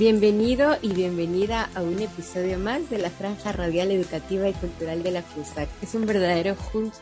Bienvenido y bienvenida a un episodio más de la Franja Radial Educativa y Cultural de la FUSAC. Es un verdadero,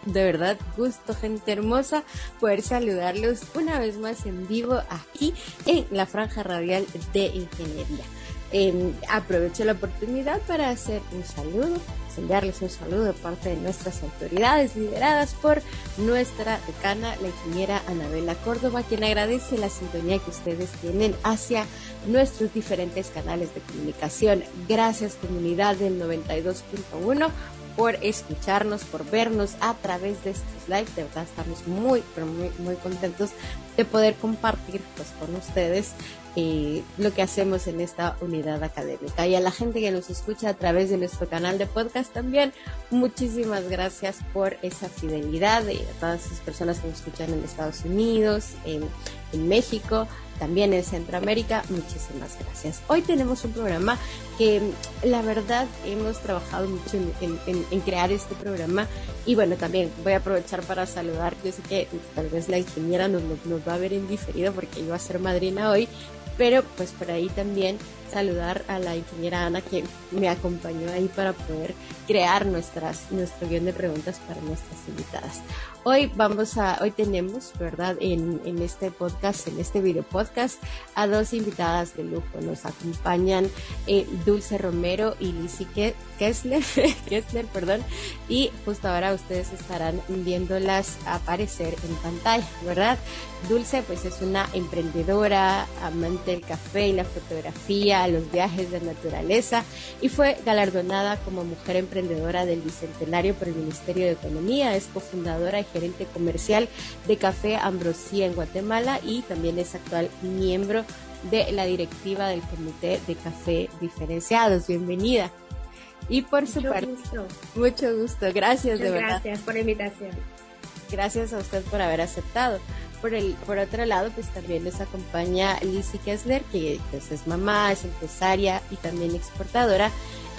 de verdad, gusto, gente hermosa, poder saludarlos una vez más en vivo aquí en la Franja Radial de Ingeniería. Em, aprovecho la oportunidad para hacer un saludo, enviarles un saludo de parte de nuestras autoridades lideradas por nuestra decana, la ingeniera Anabela Córdoba, quien agradece la sintonía que ustedes tienen hacia nuestros diferentes canales de comunicación. Gracias comunidad del 92.1 por escucharnos, por vernos a través de estos live. De verdad estamos muy, pero muy, muy contentos de poder compartir pues, con ustedes eh, lo que hacemos en esta unidad académica. Y a la gente que nos escucha a través de nuestro canal de podcast también, muchísimas gracias por esa fidelidad de todas esas personas que nos escuchan en Estados Unidos, en México, también en Centroamérica. Muchísimas gracias. Hoy tenemos un programa que la verdad hemos trabajado mucho en, crear este programa y bueno, también voy a aprovechar para saludar. Yo sé que tal vez la ingeniera nos, va a ver en diferido porque iba a ser madrina hoy, pero pues por ahí también saludar a la ingeniera Ana que me acompañó ahí para poder crear nuestras, nuestro guion de preguntas para nuestras invitadas. Hoy vamos a, hoy tenemos, ¿verdad? En, en este podcast, en este video podcast, a dos invitadas de lujo. Nos acompañan eh, Dulce Romero y Lizzie Kessler, Kessler, perdón. Y justo ahora ustedes estarán viéndolas aparecer en pantalla, ¿verdad? Dulce, pues es una emprendedora, amante del café y la fotografía, los viajes de naturaleza y fue galardonada como mujer emprendedora del Bicentenario por el Ministerio de Economía. Es cofundadora gerente comercial de Café Ambrosía en Guatemala y también es actual miembro de la directiva del Comité de Café Diferenciados. Bienvenida. Y por su parte, gusto. mucho gusto. Gracias de verdad. Gracias por la invitación. Gracias a usted por haber aceptado. Por el, por otro lado, pues también nos acompaña Lizzie Kessler, que pues, es mamá, es empresaria y también exportadora.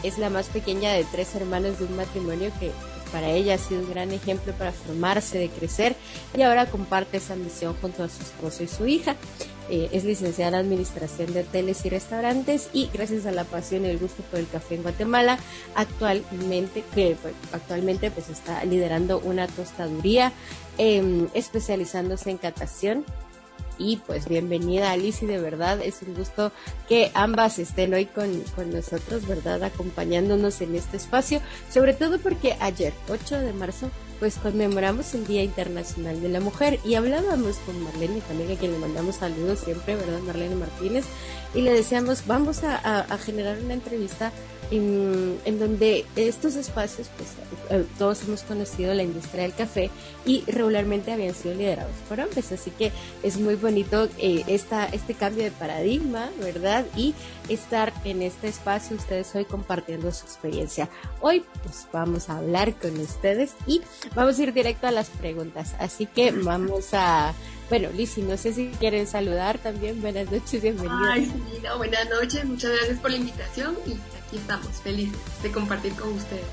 Es la más pequeña de tres hermanos de un matrimonio que para ella ha sido un gran ejemplo para formarse, de crecer y ahora comparte esa misión junto a su esposo y su hija. Eh, es licenciada en Administración de Hoteles y Restaurantes y gracias a la pasión y el gusto por el café en Guatemala, actualmente, que pues, actualmente pues está liderando una tostaduría em, especializándose en catación y pues bienvenida Alice de verdad es un gusto que ambas estén hoy con, con nosotros, ¿verdad? Acompañándonos en este espacio, sobre todo porque ayer, 8 de marzo, pues conmemoramos el Día Internacional de la Mujer y hablábamos con Marlene, también a quien le mandamos saludos siempre, ¿verdad? Marlene Martínez, y le decíamos, vamos a generar una entrevista en, donde estos espacios, pues eh, todos hemos conocido la industria del café y regularmente habían sido liderados por hombres, así que es muy bonito eh, esta, este cambio de paradigma, ¿verdad? Y estar en este espacio ustedes hoy compartiendo su experiencia. Hoy pues vamos a hablar con ustedes y vamos a ir directo a las preguntas, así que vamos a bueno, Lizzy, no sé si quieren saludar también. Buenas noches, bienvenidos. Ay, sí, buenas noches, muchas gracias por la invitación y aquí estamos, felices de compartir con ustedes.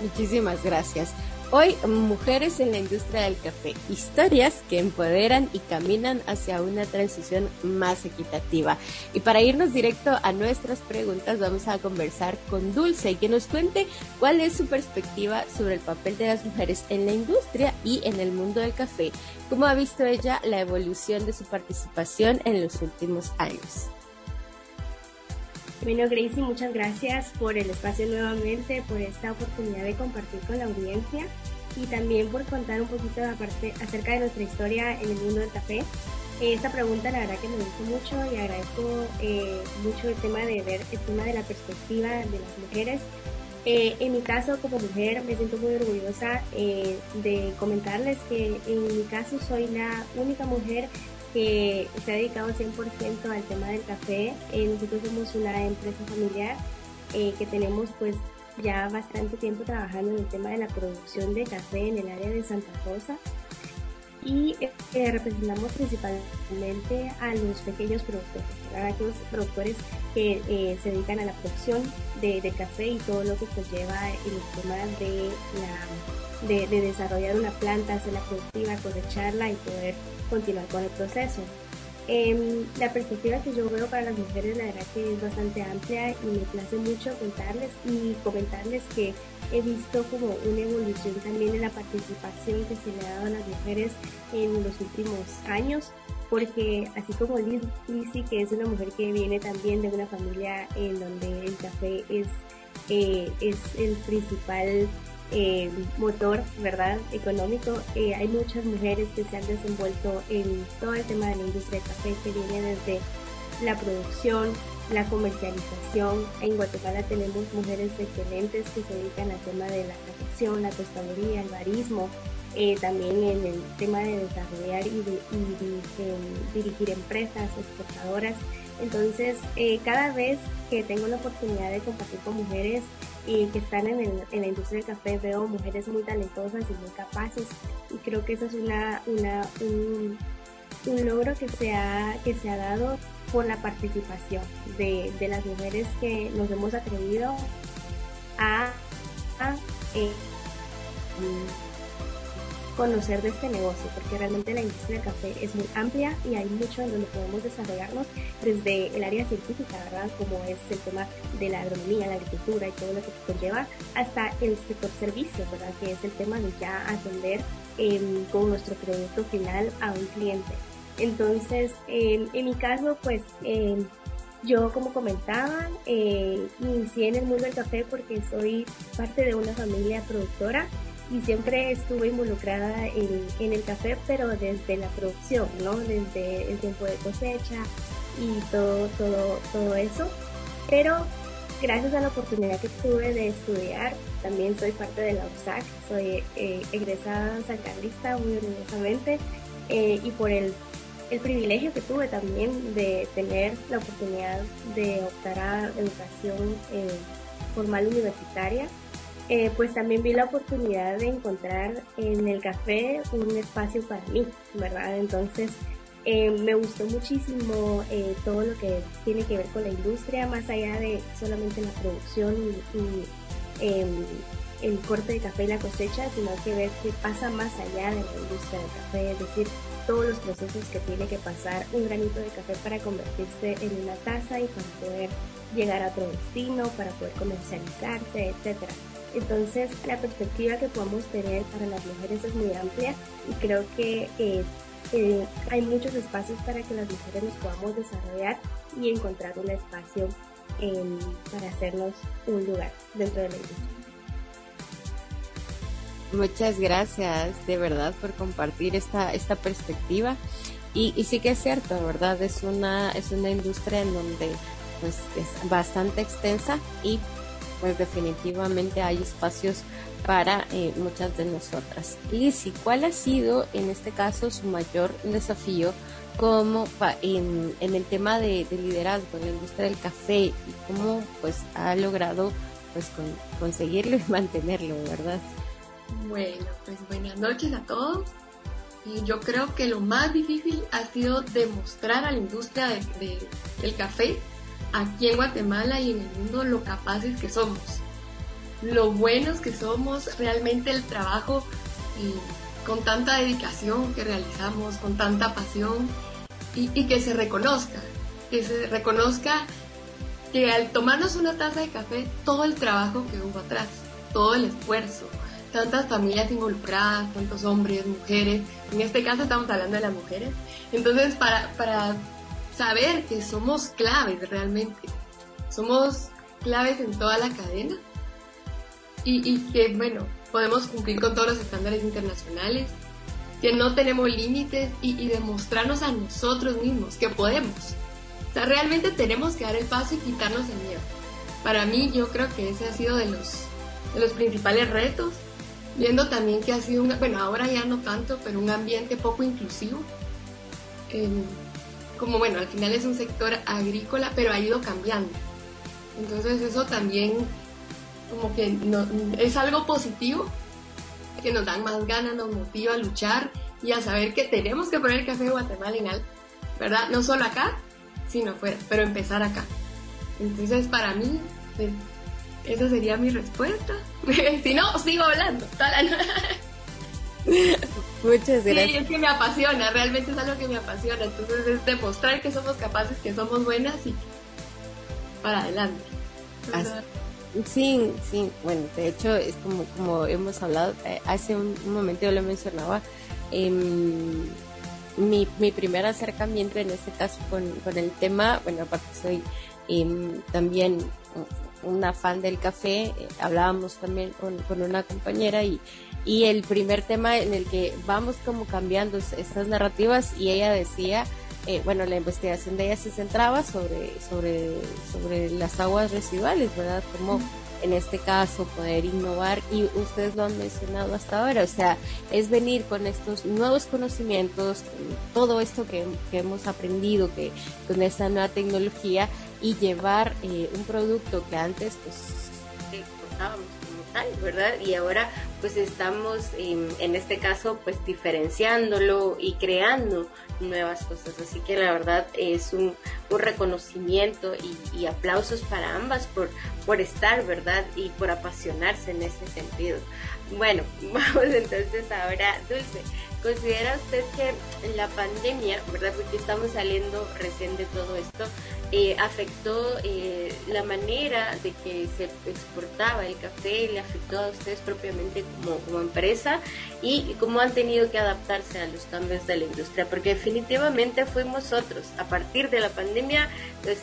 Muchísimas gracias. Hoy, mujeres en la industria del café, historias que empoderan y caminan hacia una transición más equitativa. Y para irnos directo a nuestras preguntas, vamos a conversar con Dulce que nos cuente cuál es su perspectiva sobre el papel de las mujeres en la industria y en el mundo del café. ¿Cómo ha visto ella la evolución de su participación en los últimos años? Bueno, Gracie, muchas gracias por el espacio nuevamente, por esta oportunidad de compartir con la audiencia y también por contar un poquito aparte acerca de nuestra historia en el mundo del café. Esta pregunta la verdad que me gustó mucho y agradezco eh, mucho el tema de ver el tema de la perspectiva de las mujeres. Eh, en mi caso como mujer me siento muy orgullosa eh, de comentarles que en mi caso soy la única mujer que se ha dedicado 100% al tema del café. Eh, nosotros somos una empresa familiar eh, que tenemos pues ya bastante tiempo trabajando en el tema de la producción de café en el área de Santa Rosa y eh, representamos principalmente a los pequeños productores, a aquellos productores que se dedican a la producción de, café y todo lo que conlleva el tema de de, desarrollar una planta, hacerla productiva, cosecharla y poder continuar con el proceso. Em, la perspectiva que yo veo para las mujeres la verdad que es bastante amplia y me place mucho contarles y comentarles que he visto como una evolución también en la participación que se le ha dado a las mujeres en los últimos años porque así como Lizzie, que es una mujer que viene también de una familia en donde el café es, eh, es el principal eh, motor, ¿verdad?, económico, eh, hay muchas mujeres que se han desenvuelto en todo el tema de la industria del café, que viene desde la producción, la comercialización. En Guatemala tenemos mujeres excelentes que se dedican al tema de la confección, la tostadería, el barismo, eh, también en el tema de desarrollar y, dirigir empresas exportadoras. Entonces, eh, cada vez que tengo la oportunidad de compartir con mujeres y que están en, la industria del café, veo mujeres muy talentosas y muy capaces. Y creo que eso es una, una un, logro que se, ha, que se ha dado por la participación de, las mujeres que nos hemos atrevido a, eh, conocer de este negocio, porque realmente la industria del café es muy amplia y hay mucho en donde podemos desarrollarnos desde el área científica, ¿verdad? Como es el tema de la agronomía, la agricultura y todo lo que conlleva, hasta el sector servicios, ¿verdad? Que es el tema de ya atender em, con nuestro producto final a un cliente. Entonces, en mi caso, pues em, yo, como comentaba, eh, inicié en el mundo del café porque soy parte de una familia productora y siempre estuve involucrada en, el café, pero desde la producción, ¿no? Desde el tiempo de cosecha y todo, todo, todo eso. Pero gracias a la oportunidad que tuve de estudiar, también soy parte de la USAC, soy eh, egresada sancarlista muy orgullosamente eh, y por el, el, privilegio que tuve también de tener la oportunidad de optar a educación eh, formal universitaria eh, pues también vi la oportunidad de encontrar en el café un espacio para mí, ¿verdad? Entonces eh, me gustó muchísimo eh, todo lo que tiene que ver con la industria, más allá de solamente la producción y, em, el corte de café y la cosecha, sino que ver qué pasa más allá de la industria del café, es decir, todos los procesos que tiene que pasar un granito de café para convertirse en una taza y para poder llegar a otro destino, para poder comercializarse, etcétera. Entonces, la perspectiva que podemos tener para las mujeres es muy amplia y creo que eh, eh, hay muchos espacios para que las mujeres nos podamos desarrollar y encontrar un espacio em, para hacernos un lugar dentro de la industria. Muchas gracias de verdad por compartir esta, esta perspectiva. Y, y, sí que es cierto, ¿verdad? Es una, es una industria en donde pues, es bastante extensa y pues definitivamente hay espacios para eh, muchas de nosotras. Lizzy, ¿cuál ha sido en este caso su mayor desafío como en, el tema de, liderazgo en la industria del café y cómo pues ha logrado pues conseguirlo y mantenerlo, verdad? Bueno, pues buenas noches a todos. Y yo creo que lo más difícil ha sido demostrar a la industria del café aquí en Guatemala y en el mundo lo capaces que somos, lo buenos que somos, realmente el trabajo eh, con tanta dedicación que realizamos, con tanta pasión y, que se reconozca, que se reconozca que al tomarnos una taza de café, todo el trabajo que hubo atrás, todo el esfuerzo, tantas familias involucradas, tantos hombres, mujeres, en este caso estamos hablando de las mujeres, entonces para, para saber que somos claves realmente. Somos claves en toda la cadena y, que, bueno, podemos cumplir con todos los estándares internacionales, que no tenemos límites y, demostrarnos a nosotros mismos que podemos. O sea, realmente tenemos que dar el paso y quitarnos el miedo. Para mí, yo creo que ese ha sido de los, de los principales retos, viendo también que ha sido, un, bueno, ahora ya no tanto, pero un ambiente poco inclusivo como bueno, al final es un sector agrícola, pero ha ido cambiando. Entonces eso también como que es algo positivo, que nos dan más ganas, nos motiva a luchar y a saber que tenemos que poner café Guatemala en alto, ¿verdad? No solo acá, sino afuera, pero empezar acá. Entonces para mí, pues, esa sería mi respuesta. si no, sigo hablando. Muchas gracias. Sí, es que me apasiona, realmente es algo que me apasiona. Entonces es demostrar que somos capaces, que somos buenas y para adelante. Sí, sí, bueno, de hecho es como, como hemos hablado, eh, hace un, momento yo lo mencionaba, em, mi, mi primer acercamiento en este caso con, con el tema, bueno, aparte soy em, también una fan del café, eh, hablábamos también con, con una compañera y, y el primer tema en el que vamos como cambiando estas narrativas y ella decía, eh, bueno, la investigación de ella se centraba sobre, sobre, sobre las aguas residuales, ¿verdad? Como en este caso poder innovar y ustedes lo han mencionado hasta ahora, o sea, es venir con estos nuevos conocimientos, todo esto que, hemos aprendido, que con esta nueva tecnología y llevar eh, un producto que antes pues ¿verdad? Y ahora pues estamos en este caso pues diferenciándolo y creando nuevas cosas. Así que la verdad es un, reconocimiento y, aplausos para ambas por, por estar, ¿verdad? Y por apasionarse en ese sentido. Bueno, vamos entonces ahora, Dulce. ¿Considera usted que la pandemia, verdad, porque estamos saliendo recién de todo esto, eh, afectó eh, la manera de que se exportaba el café, le afectó a ustedes propiamente como, como empresa y cómo han tenido que adaptarse a los cambios de la industria? Porque definitivamente fuimos otros. A partir de la pandemia, pues,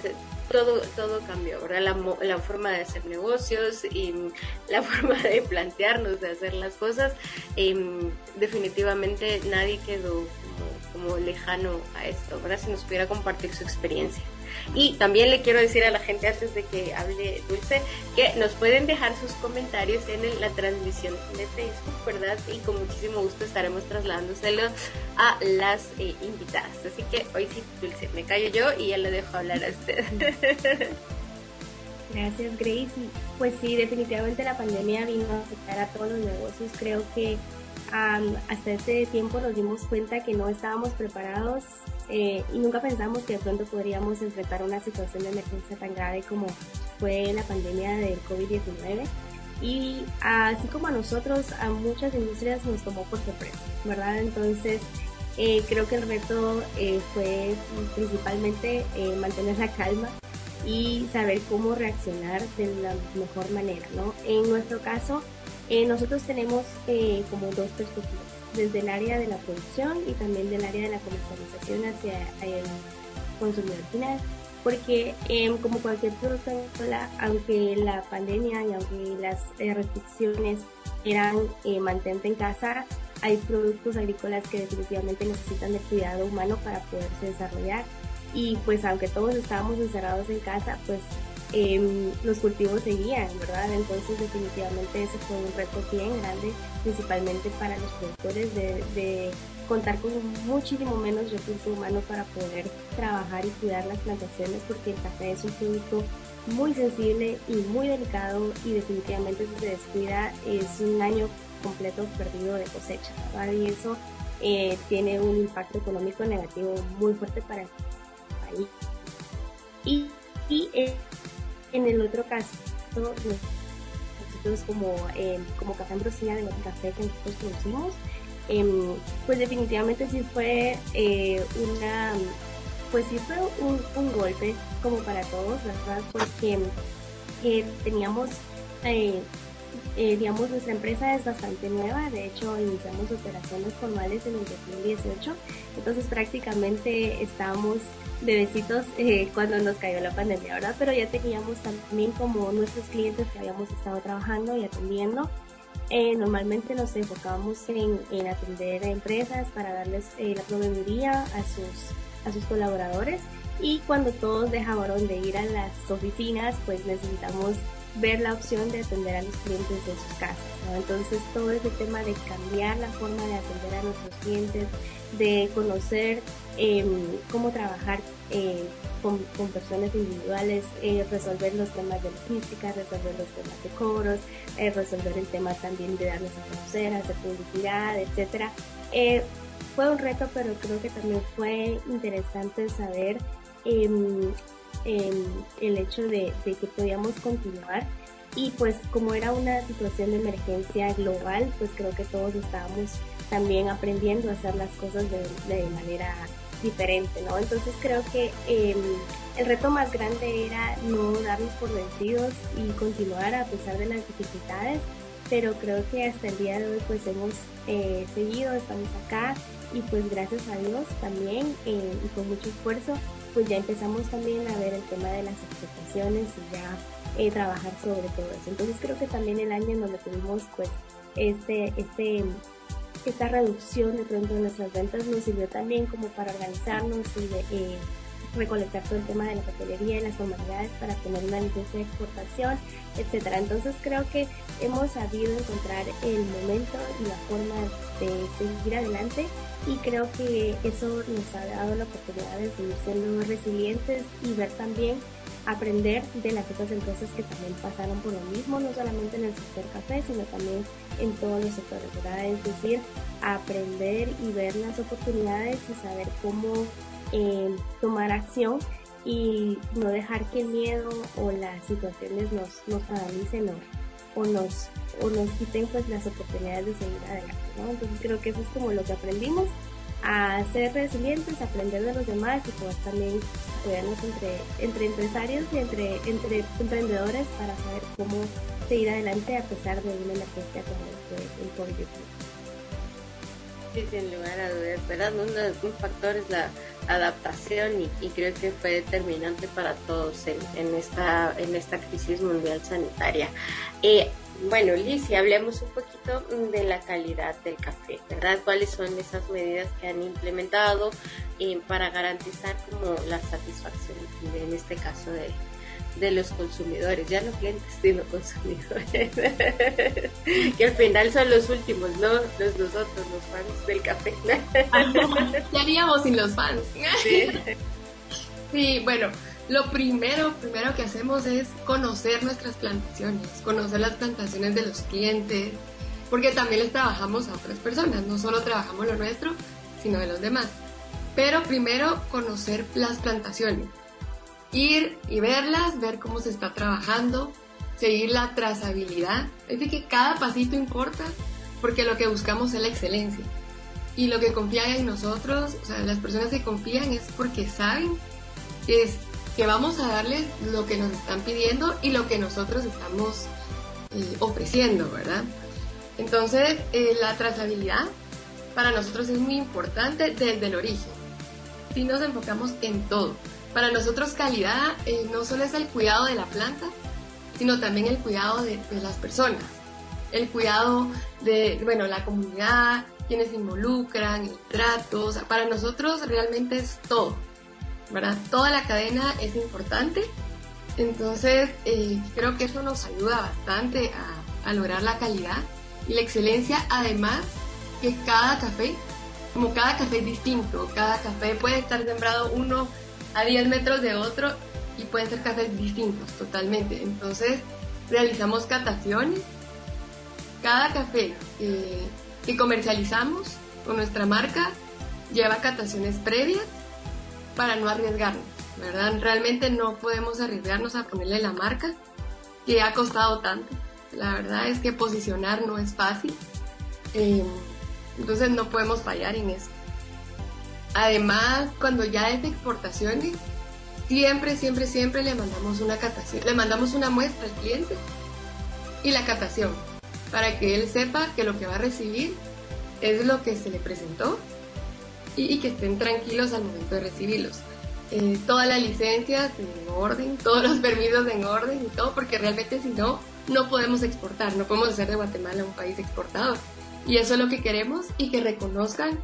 todo, todo cambió, ¿verdad? La, la, forma de hacer negocios y la forma de plantearnos, de hacer las cosas, em, definitivamente nadie quedó como, como, lejano a esto, ¿verdad? Si nos pudiera compartir su experiencia. Y también le quiero decir a la gente antes de que hable Dulce que nos pueden dejar sus comentarios en la transmisión de Facebook, ¿verdad? Y con muchísimo gusto estaremos trasladándoselo a las eh, invitadas. Así que hoy sí, Dulce, me callo yo y ya le dejo hablar a usted. Gracias, Grace. Pues sí, definitivamente la pandemia vino a afectar a todos los negocios. Creo que hasta ese tiempo nos dimos cuenta que no estábamos preparados eh, y nunca pensamos que de pronto podríamos enfrentar una situación de emergencia tan grave como fue la pandemia del COVID-19. Y así como a nosotros, a muchas industrias nos tomó por sorpresa, ¿verdad? Entonces, eh, creo que el reto eh, fue principalmente mantener la calma y saber cómo reaccionar de la mejor manera, ¿no? En nuestro caso, eh, nosotros tenemos eh, como dos perspectivas, desde el área de la producción y también del área de la comercialización hacia el consumidor final, porque em, como cualquier producto agrícola, aunque la pandemia y aunque las eh, restricciones eran mantente en casa, hay productos agrícolas que definitivamente necesitan de cuidado humano para poderse desarrollar. Y pues aunque todos estábamos encerrados en casa, pues Em, los cultivos seguían, ¿verdad? Entonces definitivamente ese fue un reto bien grande, principalmente para los productores de, contar con muchísimo menos recursos humanos para poder trabajar y cuidar las plantaciones porque el café es un producto muy sensible y muy delicado y definitivamente si se descuida es un año completo perdido de cosecha, ¿verdad? Y eso eh, tiene un impacto económico negativo muy fuerte para el país. Y, y eh, en el otro caso, nosotros como, eh, como Café Ambrosía, de café que nosotros producimos, em, pues definitivamente sí fue eh, una, pues sí fue un, golpe como para todos, ¿verdad? Porque eh, digamos, nuestra empresa es bastante nueva, de hecho iniciamos operaciones formales en el 2018, entonces prácticamente estábamos bebecitos eh, cuando nos cayó la pandemia, ¿verdad? Pero ya teníamos también como nuestros clientes que habíamos estado trabajando y atendiendo. Eh, normalmente nos enfocábamos en, en, atender a empresas para darles eh, la proveeduría a sus, a sus colaboradores y cuando todos dejaron de ir a las oficinas, pues necesitamos ver la opción de atender a los clientes de sus casas. Entonces todo ese tema de cambiar la forma de atender a nuestros clientes, de conocer em, cómo trabajar eh, con, personas individuales, eh, resolver los temas de logística, resolver los temas de cobros, eh, resolver el tema también de darles a conocer, hacer publicidad, etcétera. fue un reto, pero creo que también fue interesante saber em, el hecho de, de que podíamos continuar y pues como era una situación de emergencia global, pues creo que todos estábamos también aprendiendo a hacer las cosas de, manera diferente, ¿no? Entonces creo que em, el reto más grande era no darnos por vencidos y continuar a pesar de las dificultades, pero creo que hasta el día de hoy pues hemos eh, seguido, estamos acá y pues gracias a Dios también eh, y con mucho esfuerzo pues ya empezamos también a ver el tema de las expectaciones y ya eh, trabajar sobre todo eso. Entonces creo que también el año en donde tuvimos pues este, este, esta reducción de pronto de nuestras ventas nos sirvió también como para organizarnos y de, eh, recolectar todo el tema de la papelería y las formalidades para tener una licencia de exportación, etcétera. Entonces creo que hemos sabido encontrar el momento y la forma de seguir adelante y creo que eso nos ha dado la oportunidad de seguir siendo resilientes y ver también aprender de las otras empresas que también pasaron por lo mismo, no solamente en el sector café, sino también en todos los sectores, ¿verdad? Es decir, aprender y ver las oportunidades y saber cómo eh, tomar acción y no dejar que el miedo o las situaciones nos, nos paralicen o, nos, o nos quiten pues las oportunidades de seguir adelante. Entonces creo que eso es como lo que aprendimos a ser resilientes, aprender de los demás y poder también apoyarnos entre, entre empresarios y entre, entre emprendedores para saber cómo seguir adelante a pesar de una emergencia como el COVID. Sí, sin lugar a dudas, ¿verdad? Un, factor es la adaptación y, creo que fue determinante para todos en, esta, en esta crisis mundial sanitaria. Eh, bueno, Liz, hablemos un poquito de la calidad del café, ¿verdad? ¿Cuáles son esas medidas que han implementado eh, para garantizar como la satisfacción, en este caso, de, de los consumidores, ya no clientes, sino consumidores, que al final son los últimos, ¿no? Los nosotros, los fans del café. ¿Qué haríamos sin los fans? Sí. sí, bueno, lo primero, primero que hacemos es conocer nuestras plantaciones, conocer las plantaciones de los clientes, porque también les trabajamos a otras personas, no solo trabajamos lo nuestro, sino de los demás. Pero primero conocer las plantaciones, ir y verlas, ver cómo se está trabajando, seguir la trazabilidad. Es de que cada pasito importa porque lo que buscamos es la excelencia. Y lo que confían en nosotros, o sea, las personas que confían es porque saben que, es, que vamos a darles lo que nos están pidiendo y lo que nosotros estamos eh, ofreciendo, ¿verdad? Entonces, eh, la trazabilidad para nosotros es muy importante desde el origen. Si nos enfocamos en todo, para nosotros calidad eh, no solo es el cuidado de la planta, sino también el cuidado de, las personas, el cuidado de, bueno, la comunidad, quienes se involucran, el trato, o sea, para nosotros realmente es todo, ¿verdad? Toda la cadena es importante, entonces eh, creo que eso nos ayuda bastante a, a lograr la calidad y la excelencia, además que cada café, como cada café es distinto, cada café puede estar sembrado uno a 10 metros de otro y pueden ser cafés distintos totalmente. Entonces realizamos cataciones. Cada café que comercializamos con nuestra marca lleva cataciones previas para no arriesgarnos, ¿verdad? Realmente no podemos arriesgarnos a ponerle la marca que ha costado tanto. La verdad es que posicionar no es fácil. Eh, entonces no podemos fallar en eso. Además, cuando ya es de exportaciones, siempre, siempre, siempre le mandamos una catación, le mandamos una muestra al cliente y la catación, para que él sepa que lo que va a recibir es lo que se le presentó y, que estén tranquilos al momento de recibirlos. Eh, todas las licencias en orden, todos los permisos en orden y todo, porque realmente si no, no podemos exportar, no podemos hacer de Guatemala un país exportador. Y eso es lo que queremos y que reconozcan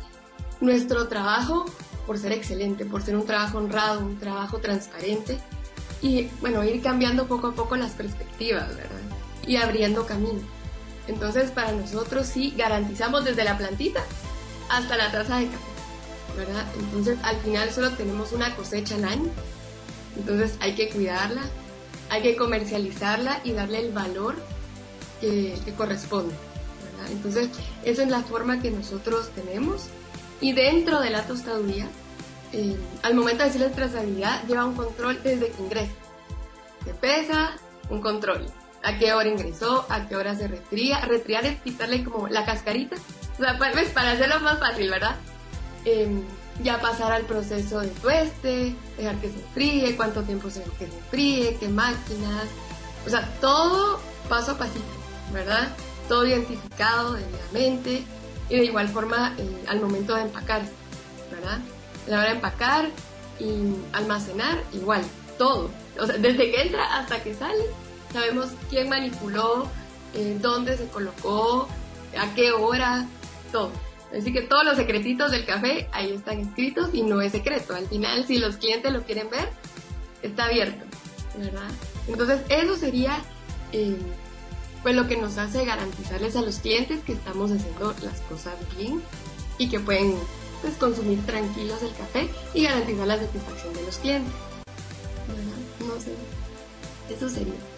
nuestro trabajo por ser excelente, por ser un trabajo honrado, un trabajo transparente y bueno, ir cambiando poco a poco las perspectivas, ¿verdad? Y abriendo camino. Entonces, para nosotros sí garantizamos desde la plantita hasta la taza de café, ¿verdad? Entonces, al final solo tenemos una cosecha al año. Entonces, hay que cuidarla, hay que comercializarla y darle el valor que, corresponde, ¿verdad? Entonces, esa es la forma que nosotros tenemos y dentro de la tostaduría, eh, al momento de decir la trazabilidad, lleva un control desde que ingresa. Se pesa, un control. A qué hora ingresó, a qué hora se retría. Retriar es quitarle como la cascarita O sea, pues, para hacerlo más fácil, ¿verdad? Em, ya pasar al proceso de tueste, dejar que se fríe, cuánto tiempo se que se fríe, qué máquinas, o sea, todo paso a pasito, ¿verdad? Todo identificado debidamente y de igual forma eh, al momento de empacar, ¿verdad? A la hora de empacar y almacenar, igual, todo. O sea, desde que entra hasta que sale, sabemos quién manipuló, eh, dónde se colocó, a qué hora, todo. Así que todos los secretitos del café ahí están escritos y no es secreto. Al final, si los clientes lo quieren ver, está abierto, ¿verdad? Entonces, eso sería eh, pues lo que nos hace garantizarles a los clientes que estamos haciendo las cosas bien y que pueden pues, consumir tranquilos el café y garantizar la satisfacción de los clientes. ¿verdad? No sé, eso sería.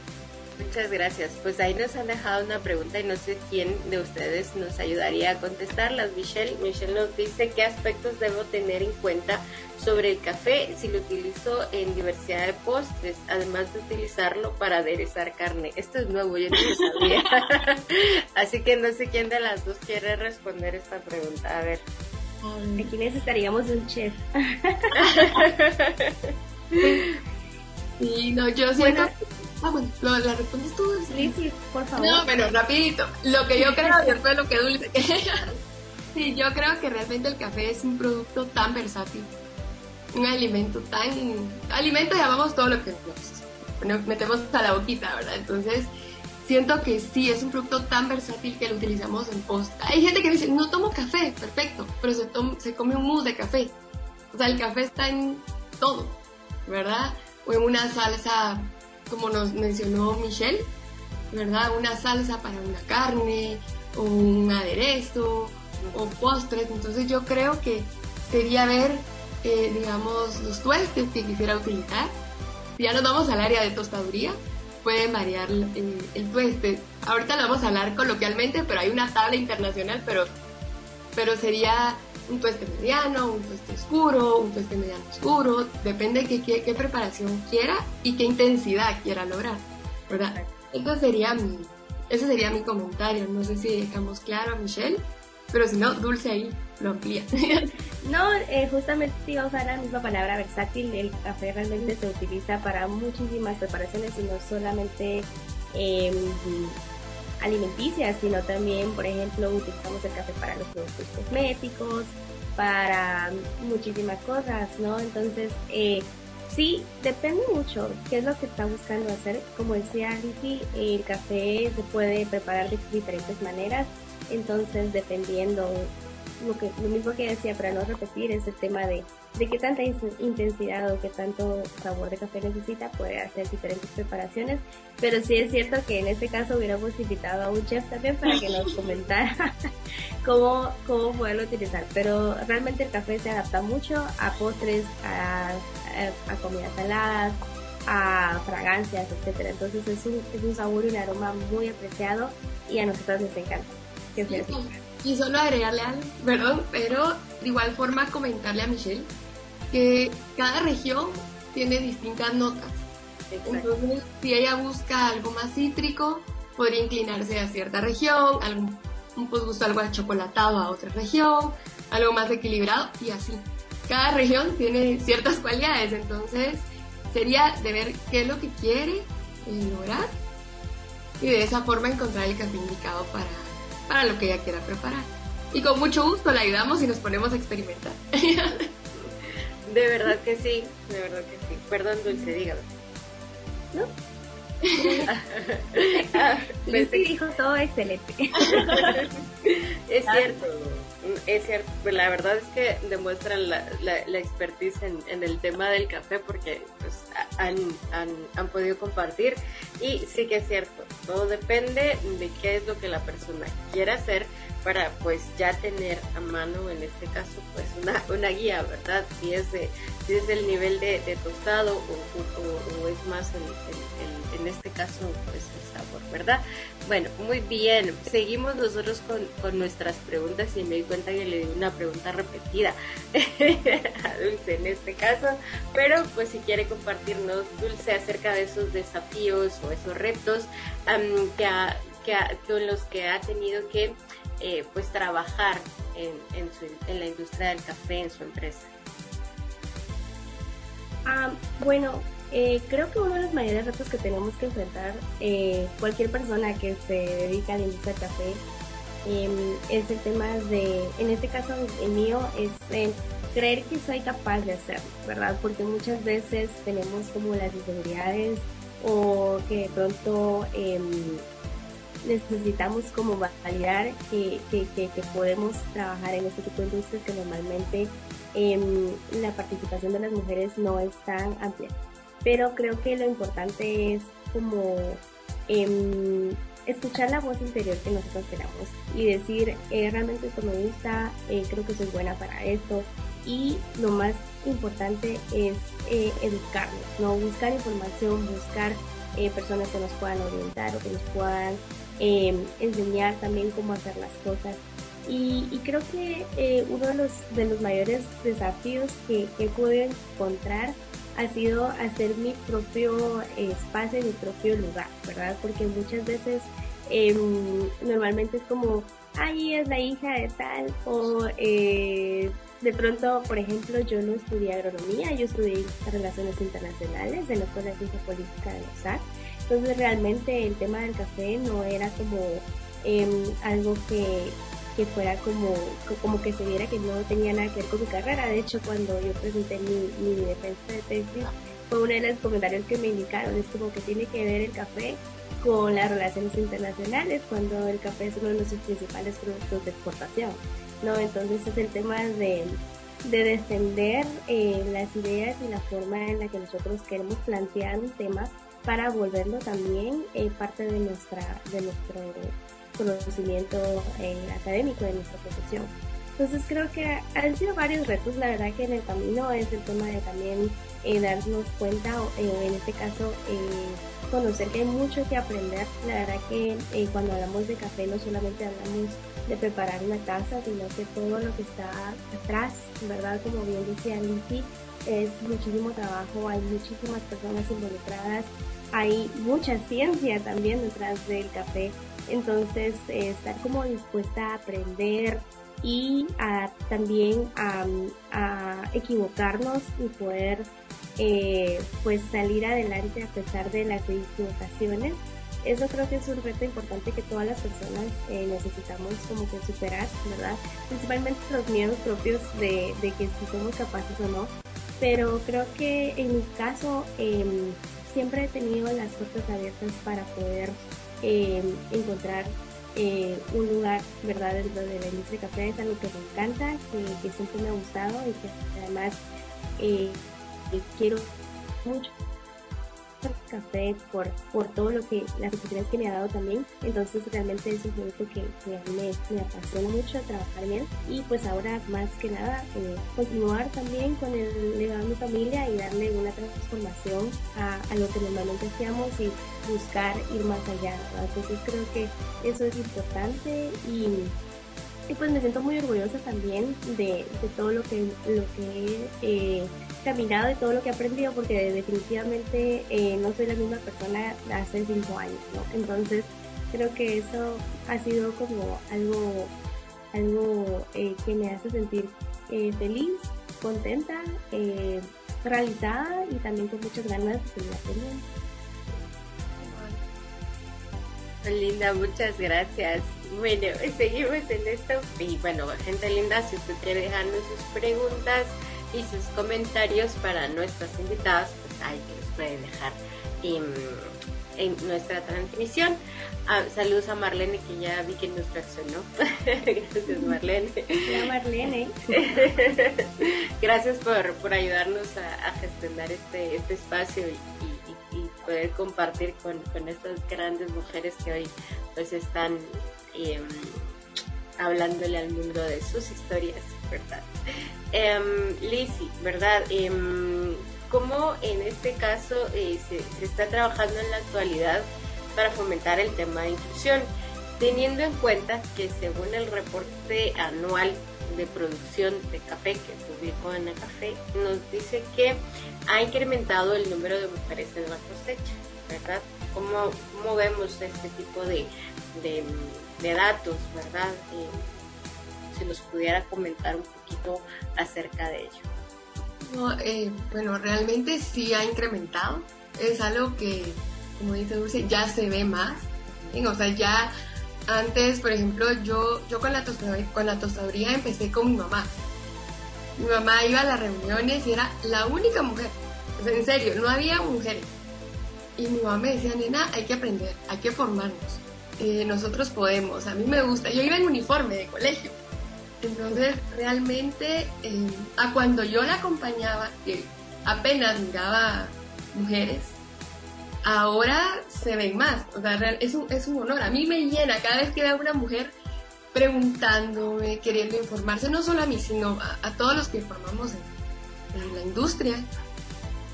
Muchas gracias. Pues ahí nos han dejado una pregunta y no sé quién de ustedes nos ayudaría a contestarlas. Michelle, Michelle nos dice qué aspectos debo tener en cuenta sobre el café si lo utilizo en diversidad de postres, además de utilizarlo para aderezar carne. Esto es nuevo, yo no lo sabía. Así que no sé quién de las dos quiere responder esta pregunta. A ver. Aquí necesitaríamos un chef. sí, no, yo siento... Ah, bueno, la respondes tú. Sí, sí, por favor. No, pero rapidito. Lo que yo creo, después lo que Dulce. sí, yo creo que realmente el café es un producto tan versátil. Un alimento tan... Alimento llamamos todo lo que nos metemos a la boquita, ¿verdad? Entonces, siento que sí, es un producto tan versátil que lo utilizamos en post. Hay gente que dice, no tomo café, perfecto, pero se, se come un mousse de café. O sea, el café está en todo, ¿verdad? O en una salsa como nos mencionó Michelle, ¿verdad? Una salsa para una carne, o un aderezo, o postres. Entonces yo creo que sería ver, eh, digamos, los tuestes que quisiera utilizar. Ya nos vamos al área de tostaduría, pueden variar el, el tueste. Ahorita lo vamos a hablar coloquialmente, pero hay una tabla internacional, pero, pero sería un tueste mediano, un tueste oscuro, un tueste mediano oscuro, depende de qué, qué, preparación quiera y qué intensidad quiera lograr, ¿verdad? Eso sería mi, ese sería mi comentario, no sé si dejamos claro a Michelle, pero si no, Dulce ahí lo amplía. no, eh, justamente iba a usar la misma palabra versátil, el café realmente se utiliza para muchísimas preparaciones y no solamente... Eh, alimenticias, sino también, por ejemplo, utilizamos el café para los productos cosméticos, para muchísimas cosas, ¿no? Entonces, eh, sí, depende mucho qué es lo que está buscando hacer. Como decía Ricky, el café se puede preparar de diferentes maneras, entonces dependiendo lo, que, lo mismo que decía, para no repetir, es el tema de, de qué tanta intensidad o qué tanto sabor de café necesita, puede hacer diferentes preparaciones, pero sí es cierto que en este caso hubiéramos invitado a un chef también para que nos comentara cómo, cómo poderlo utilizar, pero realmente el café se adapta mucho a postres, a, a, comidas saladas, a fragancias, etcétera. Entonces es un, es un sabor y un aroma muy apreciado y a nosotros nos encanta. Que y solo agregarle algo, perdón, pero de igual forma comentarle a Michelle que cada región tiene distintas notas. Entonces, si ella busca algo más cítrico, podría inclinarse a cierta región, algún, pues gusto algo chocolatado a otra región, algo más equilibrado y así. Cada región tiene ciertas cualidades, entonces sería de ver qué es lo que quiere lograr y de esa forma encontrar el café indicado para, para lo que ella quiera preparar. Y con mucho gusto la ayudamos y nos ponemos a experimentar. De verdad que sí, de verdad que sí. Perdón, Dulce, dígalo. ¿No? ah, pues dijo todo excelente. es cierto, es cierto. La verdad es que demuestran la, la, expertise en, en, el tema del café porque pues, han, han, han, podido compartir y sí que es cierto. Todo depende de qué es lo que la persona quiera hacer para pues ya tener a mano en este caso pues una, una guía, ¿verdad? Si es, de, si es del nivel de, tostado o, es más en, en, este caso pues el sabor, ¿verdad? Bueno, muy bien, seguimos nosotros con, con nuestras preguntas y me di cuenta que le di una pregunta repetida a Dulce en este caso, pero pues si quiere compartirnos Dulce acerca de esos desafíos o esos retos que, que con los que ha tenido que eh, pues trabajar en, la industria del café en su empresa? Ah, bueno, eh, creo que uno de los mayores retos que tenemos que enfrentar eh, cualquier persona que se dedica a la industria del café em, es el tema de, en este caso el mío, es creer que soy capaz de hacerlo, ¿verdad? Porque muchas veces tenemos como las inseguridades o que de pronto em, necesitamos como validar que, que, que, podemos trabajar en este tipo de industrias que normalmente em, la participación de las mujeres no es tan amplia. Pero creo que lo importante es como em, escuchar la voz interior que nosotros tenemos y decir, eh, realmente esto me gusta, eh, creo que soy buena para esto. Y lo más importante es eh, educarnos, ¿no? buscar información, buscar eh, personas que nos puedan orientar o que nos puedan eh, enseñar también cómo hacer las cosas. Y, creo que eh, uno de los, de los mayores desafíos que, que encontrar ha sido hacer mi propio espacio, mi propio lugar, ¿verdad? Porque muchas veces em, normalmente es como, ahí es la hija de tal, o de pronto, por ejemplo, yo no estudié agronomía, yo estudié relaciones internacionales en la Escuela de Ciencia Política de la Entonces realmente el tema del café no era como em, algo que, que, fuera como, como que se viera que no tenía nada que ver con mi carrera. De hecho, cuando yo presenté mi, mi defensa de tesis, fue uno de los comentarios que me indicaron, es como que tiene que ver el café con las relaciones internacionales, cuando el café es uno de nuestros principales productos de exportación. ¿no? Entonces es el tema de, defender eh, las ideas y la forma en la que nosotros queremos plantear un tema para volverlo también eh, parte de nuestra de nuestro conocimiento eh, académico de nuestra profesión. Entonces creo que han sido varios retos, la verdad que en el camino es el tema de también darnos cuenta, en este caso conocer que hay mucho que aprender. La verdad que cuando hablamos de café no solamente hablamos de preparar una casa, sino que todo lo que está atrás, ¿verdad? Como bien decía Lizzie, es muchísimo trabajo, hay muchísimas personas involucradas, hay mucha ciencia también detrás del café, entonces eh, estar como dispuesta a aprender y a, también a, equivocarnos y poder eh, pues salir adelante a pesar de las equivocaciones eso creo que es un reto importante que todas las personas eh, necesitamos como que superar, ¿verdad? Principalmente los miedos propios de, que si somos capaces o no. Pero creo que en mi caso em, siempre he tenido las puertas abiertas para poder em, encontrar eh, un lugar, ¿verdad? Dentro de la industria café es algo que me encanta, que, siempre me ha gustado y que además eh, quiero mucho café, por, por todo lo que, las oportunidades que me ha dado también. Entonces realmente es un proyecto que, que a mí me, apasiona mucho trabajar bien y pues ahora más que nada eh, continuar también con el legado de mi familia y darle una transformación a, a lo que normalmente hacíamos y buscar ir más allá. Entonces creo que eso es importante y y pues me siento muy orgullosa también de, de todo lo que, lo que he eh, caminado y todo lo que he aprendido porque definitivamente eh, no soy la misma persona hace cinco años, ¿no? Entonces creo que eso ha sido como algo, algo eh, que me hace sentir feliz, contenta, realizada y también con muchas ganas de seguir aprendiendo. Linda, muchas gracias. Bueno, seguimos en esto. Y bueno, gente linda, si usted quiere dejarnos sus preguntas y sus comentarios para nuestras invitadas, pues ahí que los puede dejar en, nuestra transmisión. Ah, saludos a Marlene, que ya vi que nos reaccionó. Gracias, Marlene. Hola, Marlene. Gracias por, por ayudarnos a, gestionar este, este espacio y poder compartir con, con estas grandes mujeres que hoy pues están eh, hablándole al mundo de sus historias, ¿verdad? Eh, Lizzie, ¿verdad? Eh, ¿Cómo en este caso eh, se, se, está trabajando en la actualidad para fomentar el tema de inclusión? Teniendo en cuenta que según el reporte anual de producción de café que publicó Ana Café, nos dice que ha incrementado el número de mujeres en la cosecha, ¿verdad? ¿Cómo, cómo vemos este tipo de, de, datos, ¿verdad? Eh, si nos pudiera comentar un poquito acerca de ello. Eh, bueno, realmente sí ha incrementado. Es algo que, como dice Dulce, ya se ve más. O sea, ya antes, por ejemplo, yo, yo con, la tostaduría, con la tostaduría empecé con mi mamá. Mi mamá iba a las reuniones y era la única mujer. O sea, en serio, no había mujeres. Y mi mamá me decía, nena, hay que aprender, hay que formarnos. Eh, nosotros podemos, a mí me gusta. Yo iba en uniforme de colegio. Entonces, realmente, eh, a cuando yo la acompañaba, que apenas miraba mujeres, ahora se ven más. O sea, es un, es un honor. A mí me llena cada vez que veo a una mujer preguntándome, queriendo informarse, no solo a mí, sino a, todos los que formamos en, la industria.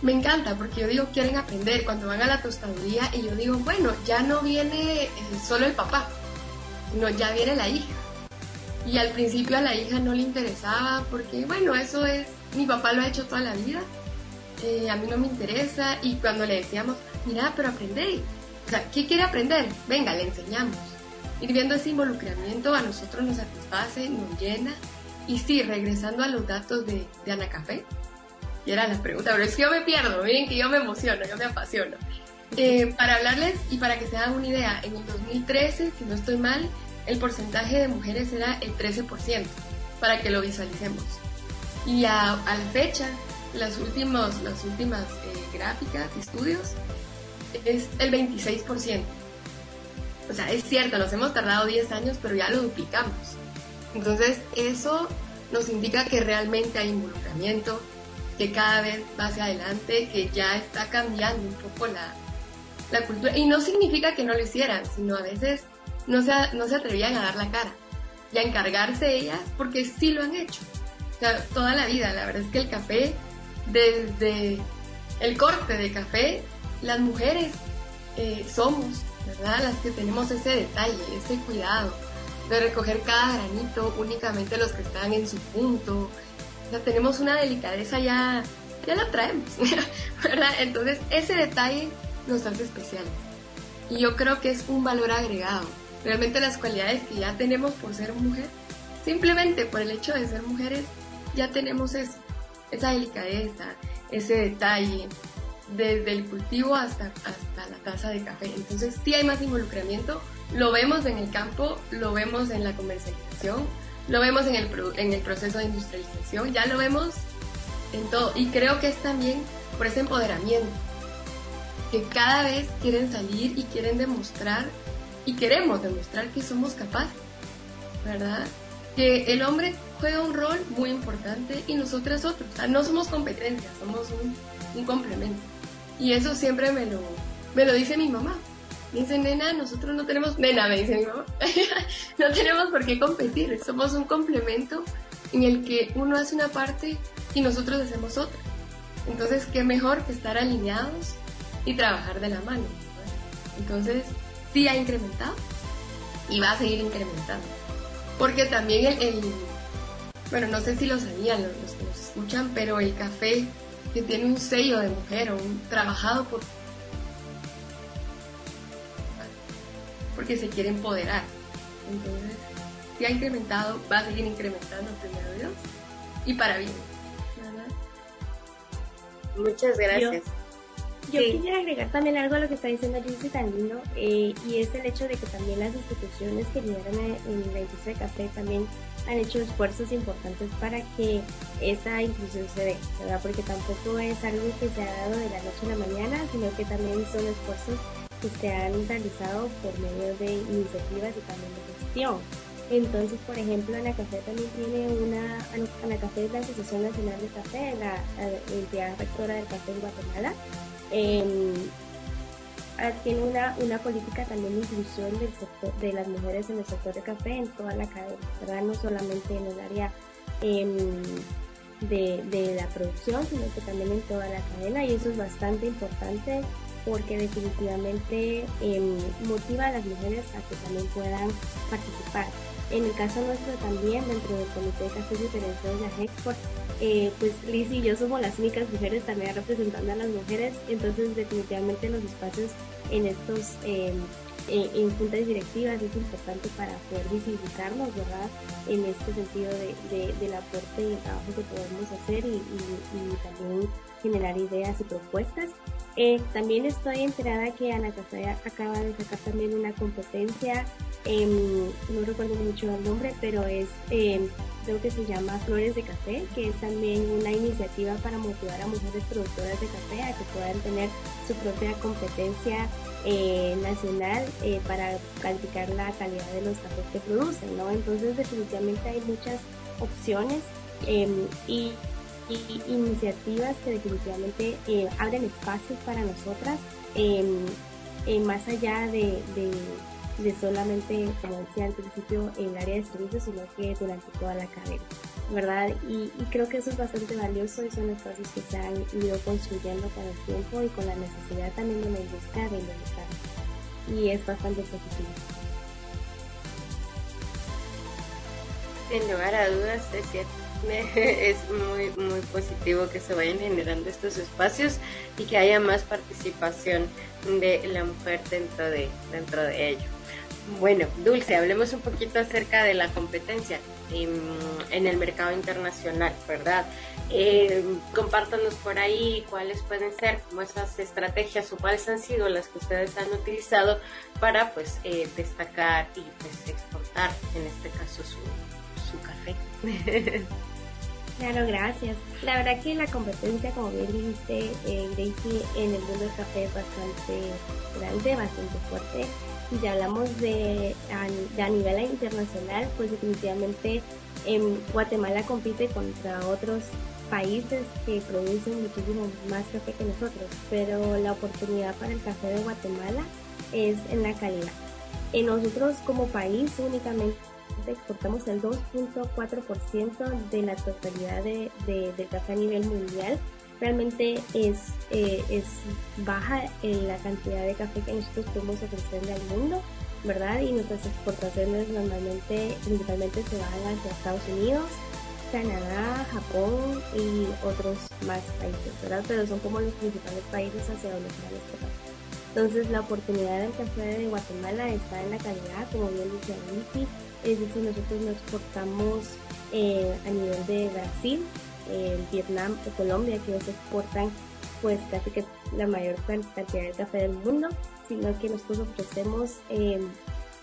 Me encanta porque yo digo, quieren aprender cuando van a la tostaduría y yo digo, bueno, ya no viene eh, solo el papá, no, ya viene la hija. Y al principio a la hija no le interesaba porque, bueno, eso es, mi papá lo ha hecho toda la vida, eh, a mí no me interesa y cuando le decíamos, mira, pero aprende, o sea, ¿qué quiere aprender? Venga, le enseñamos. Ir viendo ese involucramiento a nosotros nos satisface, nos llena. Y sí, regresando a los datos de, de Ana Café, y era la pregunta, pero es que yo me pierdo, miren que yo me emociono, yo me apasiono. Eh, para hablarles y para que se hagan una idea, en el 2013, si no estoy mal, el porcentaje de mujeres era el 13%, para que lo visualicemos. Y a, la fecha, las, últimos, las últimas eh, gráficas, estudios, es el 26%. O sea, es cierto, nos hemos tardado 10 años, pero ya lo duplicamos. Entonces, eso nos indica que realmente hay involucramiento, que cada vez va hacia adelante, que ya está cambiando un poco la, la cultura. Y no significa que no lo hicieran, sino a veces no se, no se atrevían a dar la cara y a encargarse ellas porque sí lo han hecho. O sea, toda la vida, la verdad es que el café, desde el corte de café, las mujeres eh, somos, ¿verdad? Las que tenemos ese detalle, ese cuidado de recoger cada granito, únicamente los que están en su punto. O sea, tenemos una delicadeza ya, ya la traemos, ¿verdad? Entonces, ese detalle nos hace especiales. Y yo creo que es un valor agregado. Realmente las cualidades que ya tenemos por ser mujer, simplemente por el hecho de ser mujeres, ya tenemos eso, esa delicadeza, ese detalle, desde el cultivo hasta, hasta la taza de café. Entonces sí hay más involucramiento, lo vemos en el campo, lo vemos en la comercialización, lo vemos en el, en el proceso de industrialización, ya lo vemos en todo. Y creo que es también por ese empoderamiento, que cada vez quieren salir y quieren demostrar, y queremos demostrar que somos capaces, ¿verdad? Que el hombre juega un rol muy importante y nosotras otros. O sea, no somos competencia, somos un, un complemento. Y eso siempre me lo, me lo dice mi mamá. Me dice, nena, nosotros no tenemos, nena, me dice mi mamá, no tenemos por qué competir, somos un complemento en el que uno hace una parte y nosotros hacemos otra. Entonces, qué mejor que estar alineados y trabajar de la mano. Entonces, sí ha incrementado y va a seguir incrementando. Porque también el, el bueno, no sé si lo sabían los, los que nos escuchan, pero el café que tiene un sello de mujer o un trabajado por porque se quiere empoderar. Entonces, si ha incrementado, va a seguir incrementando, primero Dios, y para bien. Muchas gracias. Yo, quisiera agregar también algo a lo que está diciendo Jessy tan lindo, eh, y es el hecho de que también las instituciones que lideran en la industria de café también han hecho esfuerzos importantes para que esa inclusión se dé, ¿verdad? Porque tampoco es algo que se ha dado de la noche a la mañana, sino que también son esfuerzos que se han realizado por medio de iniciativas y también de gestión. Entonces, por ejemplo, Café también tiene una, Café es la Asociación Nacional de Café, la, entidad rectora del café en Guatemala. Eh, tiene una, una política también de inclusión de las mujeres en el sector de café en toda la cadena. No solamente en el área em, de, de, la producción, sino que también en toda la cadena y eso es bastante importante porque definitivamente em, motiva a las mujeres a que también puedan participar. En el caso nuestro también, dentro del Comité de Cafés Diferenciados de Agexport, eh, pues Liz y yo somos las únicas mujeres también representando a las mujeres, entonces definitivamente los espacios en estos eh, juntas directivas es importante para poder visibilizarnos, ¿verdad? En este sentido de, del aporte y el trabajo que podemos hacer y, también generar ideas y propuestas. Eh, también estoy enterada que Ana Café acaba de sacar también una competencia, no recuerdo mucho el nombre, pero es creo que se llama Flores de Café, que es también una iniciativa para motivar a mujeres productoras de café a que puedan tener su propia competencia eh, nacional eh, para calificar la calidad de los cafés que producen, ¿no? Entonces definitivamente hay muchas opciones em, y, iniciativas que definitivamente eh, abren espacios para nosotras em, más allá de solamente, como decía al principio, el área de servicios, sino que durante toda la cadena, ¿verdad? Y, creo que eso es bastante valioso y son espacios que se han ido construyendo con el tiempo y con la necesidad también de la industria de involucrar. Y es bastante positivo. Sin lugar a dudas, es cierto. Es muy, muy positivo que se vayan generando estos espacios y que haya más participación de la mujer dentro de, dentro de ello. Bueno, Dulce, hablemos un poquito acerca de la competencia en, el mercado internacional, ¿verdad? Eh, por ahí cuáles pueden ser como esas estrategias o cuáles han sido las que ustedes han utilizado para pues eh, destacar y pues exportar en este caso su, su café. Claro, gracias. La verdad que la competencia, como bien dijiste, eh, Gracie, en el mundo del café es bastante grande, bastante fuerte. Y si hablamos de a, nivel internacional, pues definitivamente en Guatemala compite contra otros países que producen muchísimo más café que nosotros, pero la oportunidad para el café de Guatemala es en la calidad. En nosotros como país únicamente exportamos el 2.4% de la totalidad de, de, café a nivel mundial. Realmente es, eh, es baja en la cantidad de café que nosotros podemos ofrecerle al mundo, ¿verdad? Y nuestras exportaciones normalmente, principalmente se van hacia Estados Unidos, Canadá, Japón y otros más países, ¿verdad? Pero son como los principales países hacia donde se van exportar. Entonces la oportunidad del café de Guatemala está en la calidad, como bien dice Alicia, es decir, nosotros nos exportamos eh, a nivel de Brasil, eh, Vietnam o Colombia, que nos exportan pues casi que la mayor cantidad de café del mundo, sino que nosotros ofrecemos em,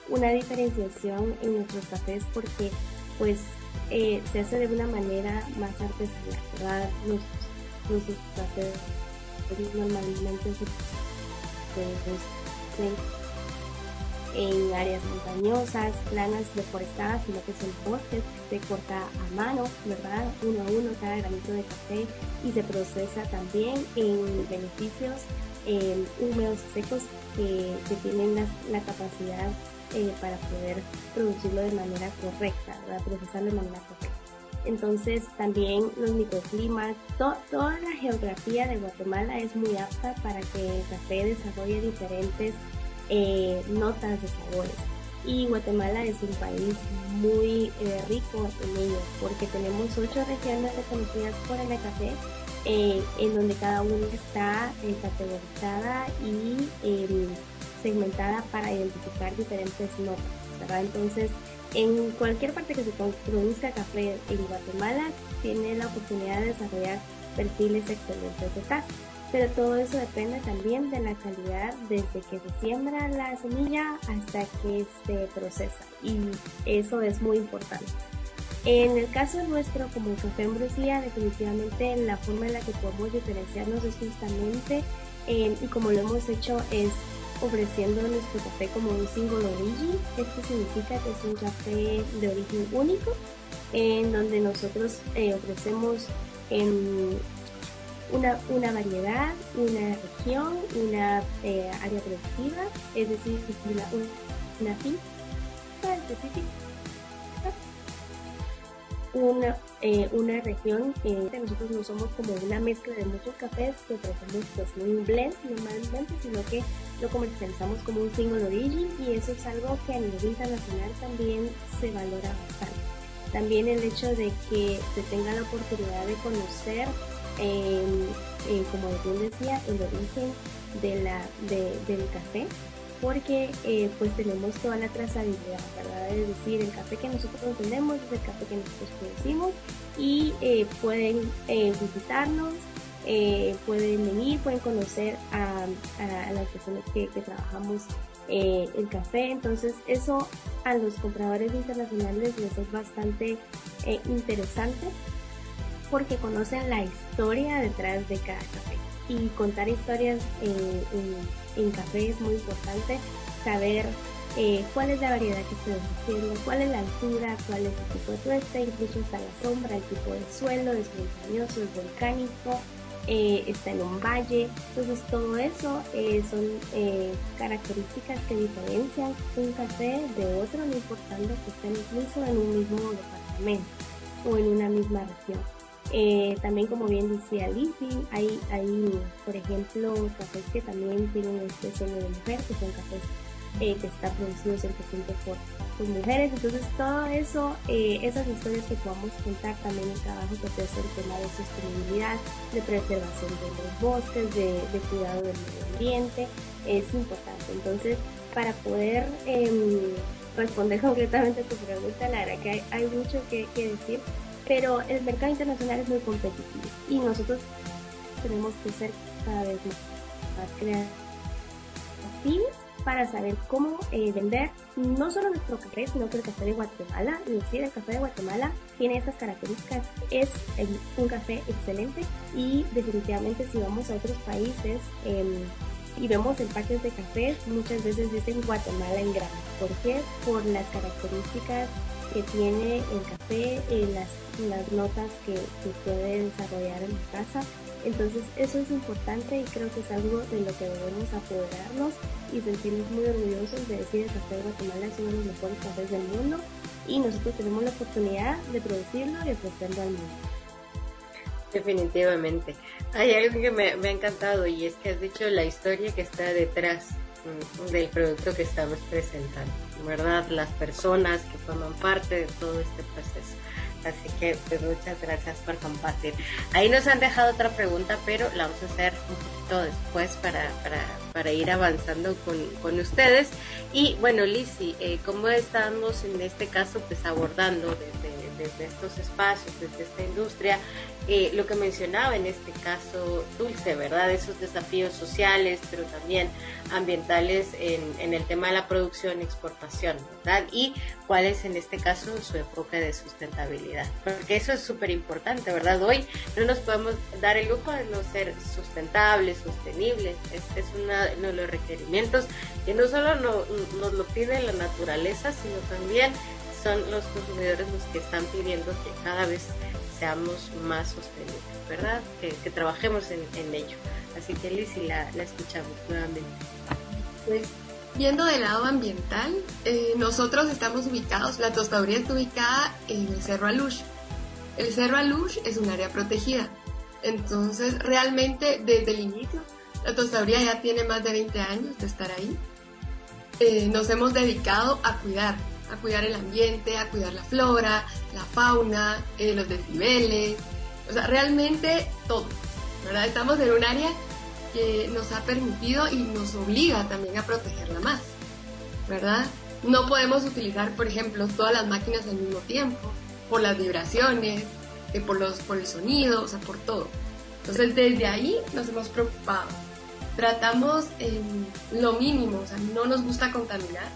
una diferenciación en nuestros cafés porque pues eh, se hace de una manera más artesanal, ¿verdad? Nuestros, cafés normalmente se en áreas montañosas, planas deforestadas, sino que son bosques, se corta a mano, ¿verdad? Uno a uno cada granito de café y se procesa también en beneficios húmedos y secos que, tienen la, capacidad eh, para poder producirlo de manera correcta, ¿verdad? procesarlo de manera correcta. Entonces también los microclimas, toda la geografía de Guatemala es muy apta para que el café desarrolle diferentes eh, notas de sabores. Y Guatemala es un país muy eh, rico en ello, porque tenemos ocho regiones reconocidas por el café, eh, en donde cada una está categorizada y em, segmentada para identificar diferentes notas, Entonces, en cualquier parte que se produzca café en Guatemala, tiene la oportunidad de desarrollar perfiles excelentes de taza pero todo eso depende también de la calidad desde que se siembra la semilla hasta que se procesa y eso es muy importante. En el caso nuestro, como el café en Brusía, definitivamente la forma en la que podemos diferenciarnos es justamente, eh, y como lo hemos hecho, es ofreciendo nuestro café como un single origin. Esto significa que es un café de origen único, en donde nosotros eh, ofrecemos en una, una variedad, una región, una eh, área productiva, es decir, una, una finca específica, una, eh, una región que nosotros no somos como una mezcla de muchos cafés que ofrecemos pues no un blend normalmente, sino que lo comercializamos como un single origin y eso es algo que a nivel internacional también se valora bastante. También el hecho de que se tenga la oportunidad de conocer como bien decía, el origen de la, del café porque eh, pues tenemos toda la trazabilidad, ¿verdad? Es decir, el café que nosotros tenemos el café que nosotros producimos y eh, pueden eh, visitarnos, pueden venir, pueden conocer a, las personas que, trabajamos el café. Entonces eso a los compradores internacionales les es bastante interesante porque conocen la historia detrás de cada café. Y contar historias en café es muy importante saber eh, cuál es la variedad que estoy haciendo, cuál es la altura, cuál es el tipo de tuesta, incluso está la sombra, el tipo de suelo, es montañoso, es volcánico, eh, está en un valle. Entonces todo eso eh, son características que diferencian un café de otro, no importando que estén incluso en un mismo departamento o en una misma región. Eh, también, como bien decía Lizzie, hay, hay, por ejemplo, cafés que también tienen este sello de mujer, que son cafés eh, que están producidos en por, por mujeres. Entonces, todo eso, eh, esas historias que podamos contar también el trabajo que se hace el tema de sostenibilidad, de preservación de los bosques, de, cuidado del medio ambiente, es importante. Entonces, para poder em, responder concretamente a tu pregunta, la verdad que hay, mucho que decir pero el mercado internacional es muy competitivo y nosotros tenemos que ser cada vez más, creativos para saber cómo eh, vender no solo nuestro café, sino que el café de Guatemala. Y decir, el café de Guatemala tiene estas características, es un café excelente y definitivamente si vamos a otros países em, y vemos empaques de café, muchas veces dicen Guatemala en grano. ¿Por qué? Por las características que tiene el café, eh, las, las notas que, que, puede desarrollar en la casa. Entonces eso es importante y creo que es algo de lo que debemos apoderarnos y sentirnos muy orgullosos de decir el café de Guatemala es uno de los mejores cafés del mundo y nosotros tenemos la oportunidad de producirlo y ofrecerlo al mundo. Definitivamente. Hay algo que me, me ha encantado y es que has dicho la historia que está detrás del producto que estamos presentando. ¿verdad? Las personas que forman parte de todo este proceso. Así que pues muchas gracias por compartir. Ahí nos han dejado otra pregunta, pero la vamos a hacer un poquito después para, para, para ir avanzando con, con, ustedes. Y bueno, Lizzy, eh, ¿cómo estamos en este caso pues abordando desde desde estos espacios, desde esta industria, eh, lo que mencionaba en este caso Dulce, ¿verdad? Esos desafíos sociales, pero también ambientales en, en el tema de la producción y exportación, ¿verdad? Y cuál es en este caso su enfoque de sustentabilidad, porque eso es súper importante, ¿verdad? Hoy no nos podemos dar el lujo de no ser sustentables, sostenibles, es, uno de los requerimientos que no solo nos lo pide la naturaleza, sino también son los consumidores los que están pidiendo que cada vez seamos más sostenibles, ¿verdad? Que, trabajemos en, ello. Así que Lizy, la, la escuchamos nuevamente. Pues viendo del lado ambiental, eh, nosotros estamos ubicados, la tostaduría está ubicada en el Cerro Alush. El Cerro Alush es un área protegida. Entonces, realmente desde el inicio, la tostaduría ya tiene más de 20 años de estar ahí. Eh, nos hemos dedicado a cuidar a cuidar el ambiente, a cuidar la flora, la fauna, eh, los decibeles, o sea, realmente todo, ¿verdad? Estamos en un área que nos ha permitido y nos obliga también a protegerla más, ¿verdad? No podemos utilizar, por ejemplo, todas las máquinas al mismo tiempo, por las vibraciones, eh, por, los, por el sonido, o sea, por todo. Entonces, desde ahí nos hemos preocupado. Tratamos lo mínimo, o sea, no nos gusta contaminar,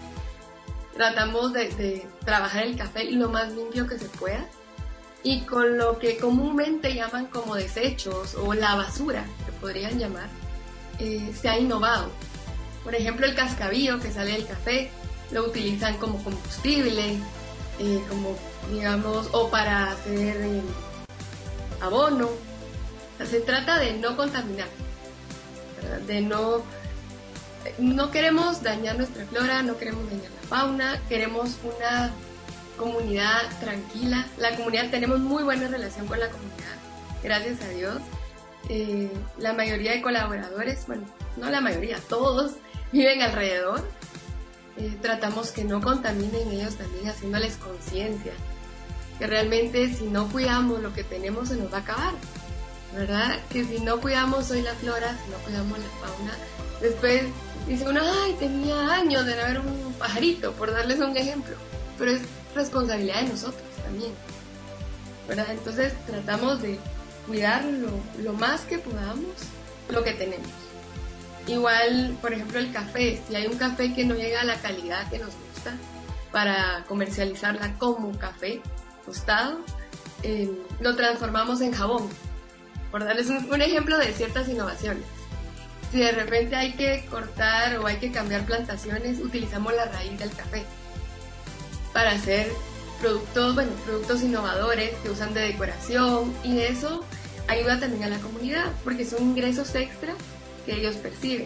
tratamos de, trabajar el café lo más limpio que se pueda y con lo que comúnmente llaman como desechos o la basura, que podrían llamar, eh, se ha innovado. Por ejemplo, el cascabillo que sale del café lo utilizan como combustible, eh, como digamos, o para hacer eh, abono. se trata de no contaminar, de no no queremos dañar nuestra flora, no queremos dañar la fauna, queremos una comunidad tranquila. La comunidad, tenemos muy buena relación con la comunidad, gracias a Dios. Eh, la mayoría de colaboradores, bueno, no la mayoría, todos viven alrededor. Eh, tratamos que no contaminen ellos también, haciéndoles conciencia. Que realmente si no cuidamos lo que tenemos se nos va a acabar. ¿verdad? Que si no cuidamos hoy la flora, si no cuidamos la fauna, después dice uno, ay, tenía años de no ver un pajarito, por darles un ejemplo. Pero es responsabilidad de nosotros también. Entonces tratamos de cuidar lo, lo más que podamos lo que tenemos. Igual, por ejemplo, el café, si hay un café que no llega a la calidad que nos gusta para comercializarla como café tostado, eh, lo transformamos en jabón, por darles un, ejemplo de ciertas innovaciones. Si de repente hay que cortar o hay que cambiar plantaciones, utilizamos la raíz del café para hacer productos, bueno, productos innovadores que usan de decoración y eso ayuda también a la comunidad porque son ingresos extra que ellos perciben.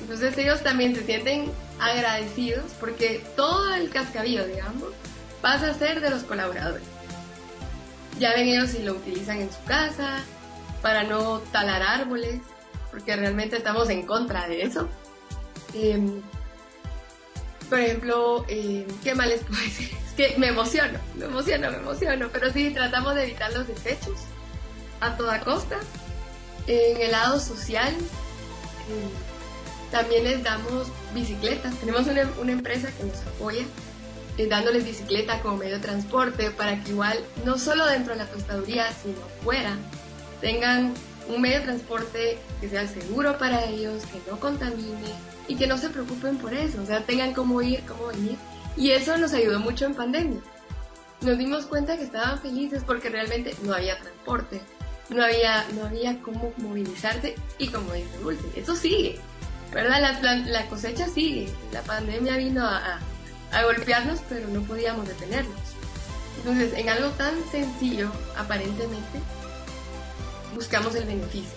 Entonces ellos también se sienten agradecidos porque todo el cascabillo, digamos, pasa a ser de los colaboradores. Ya ven ellos si lo utilizan en su casa para no talar árboles, porque realmente estamos en contra de eso. Em, por ejemplo, em, ¿qué más les puedo decir? Es que me emociono, me emociono, me emociono, pero sí tratamos de evitar los desechos a toda costa. En el lado social, también les damos bicicletas. Tenemos una, una empresa que nos apoya eh, dándoles bicicleta como medio de transporte para que igual, no solo dentro de la tostaduría, sino fuera, tengan un medio de transporte que sea seguro para ellos, que no contamine y que no se preocupen por eso, o sea, tengan cómo ir, cómo venir. Y eso nos ayudó mucho en pandemia. Nos dimos cuenta que estaban felices porque realmente no había transporte, no había, no había cómo movilizarse y como dice Dulce, eso sigue, ¿verdad? La, la, cosecha sigue, la pandemia vino a, a, golpearnos, pero no podíamos detenernos. Entonces, en algo tan sencillo, aparentemente, buscamos el beneficio.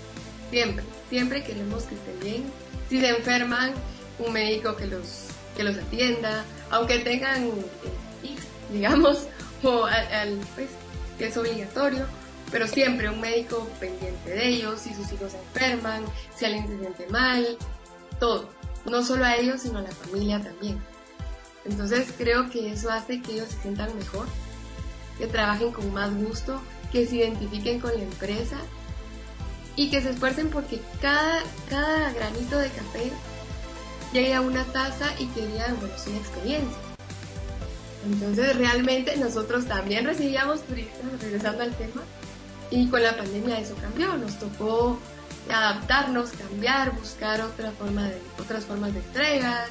Siempre, siempre queremos que estén bien. Si se enferman, un médico que los, que los atienda, aunque tengan eh, digamos, o al, pues, que es obligatorio, pero siempre un médico pendiente de ellos, si sus hijos se enferman, si alguien se siente mal, todo. No solo a ellos, sino a la familia también. Entonces creo que eso hace que ellos se sientan mejor, que trabajen con más gusto, que se identifiquen con la empresa y que se esfuercen porque cada, cada granito de café llegue a una taza y que digan, bueno, una experiencia. Entonces realmente nosotros también recibíamos turistas, regresando al tema, y con la pandemia eso cambió, nos tocó adaptarnos, cambiar, buscar otra forma de, otras formas de entregas,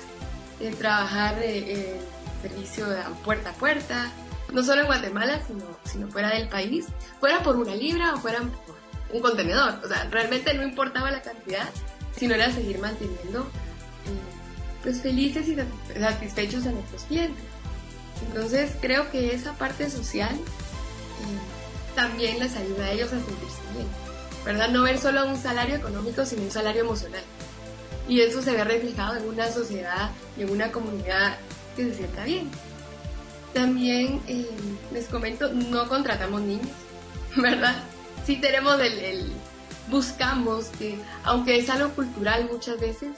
trabajar eh, en servicio de puerta a puerta, no solo en Guatemala, sino, sino fuera del país, fuera por una libra o fuera por un contenedor. O sea, realmente no importaba la cantidad, sino era seguir manteniendo eh, pues felices y satisfechos a nuestros clientes. Entonces creo que esa parte social eh, también les ayuda a ellos a sentirse bien, ¿verdad? No ver solo un salario económico, sino un salario emocional. Y eso se ve reflejado en una sociedad y en una comunidad que se sienta bien. También eh, les comento, no contratamos niños, ¿verdad? Sí tenemos el, el, buscamos que, aunque es algo cultural muchas veces,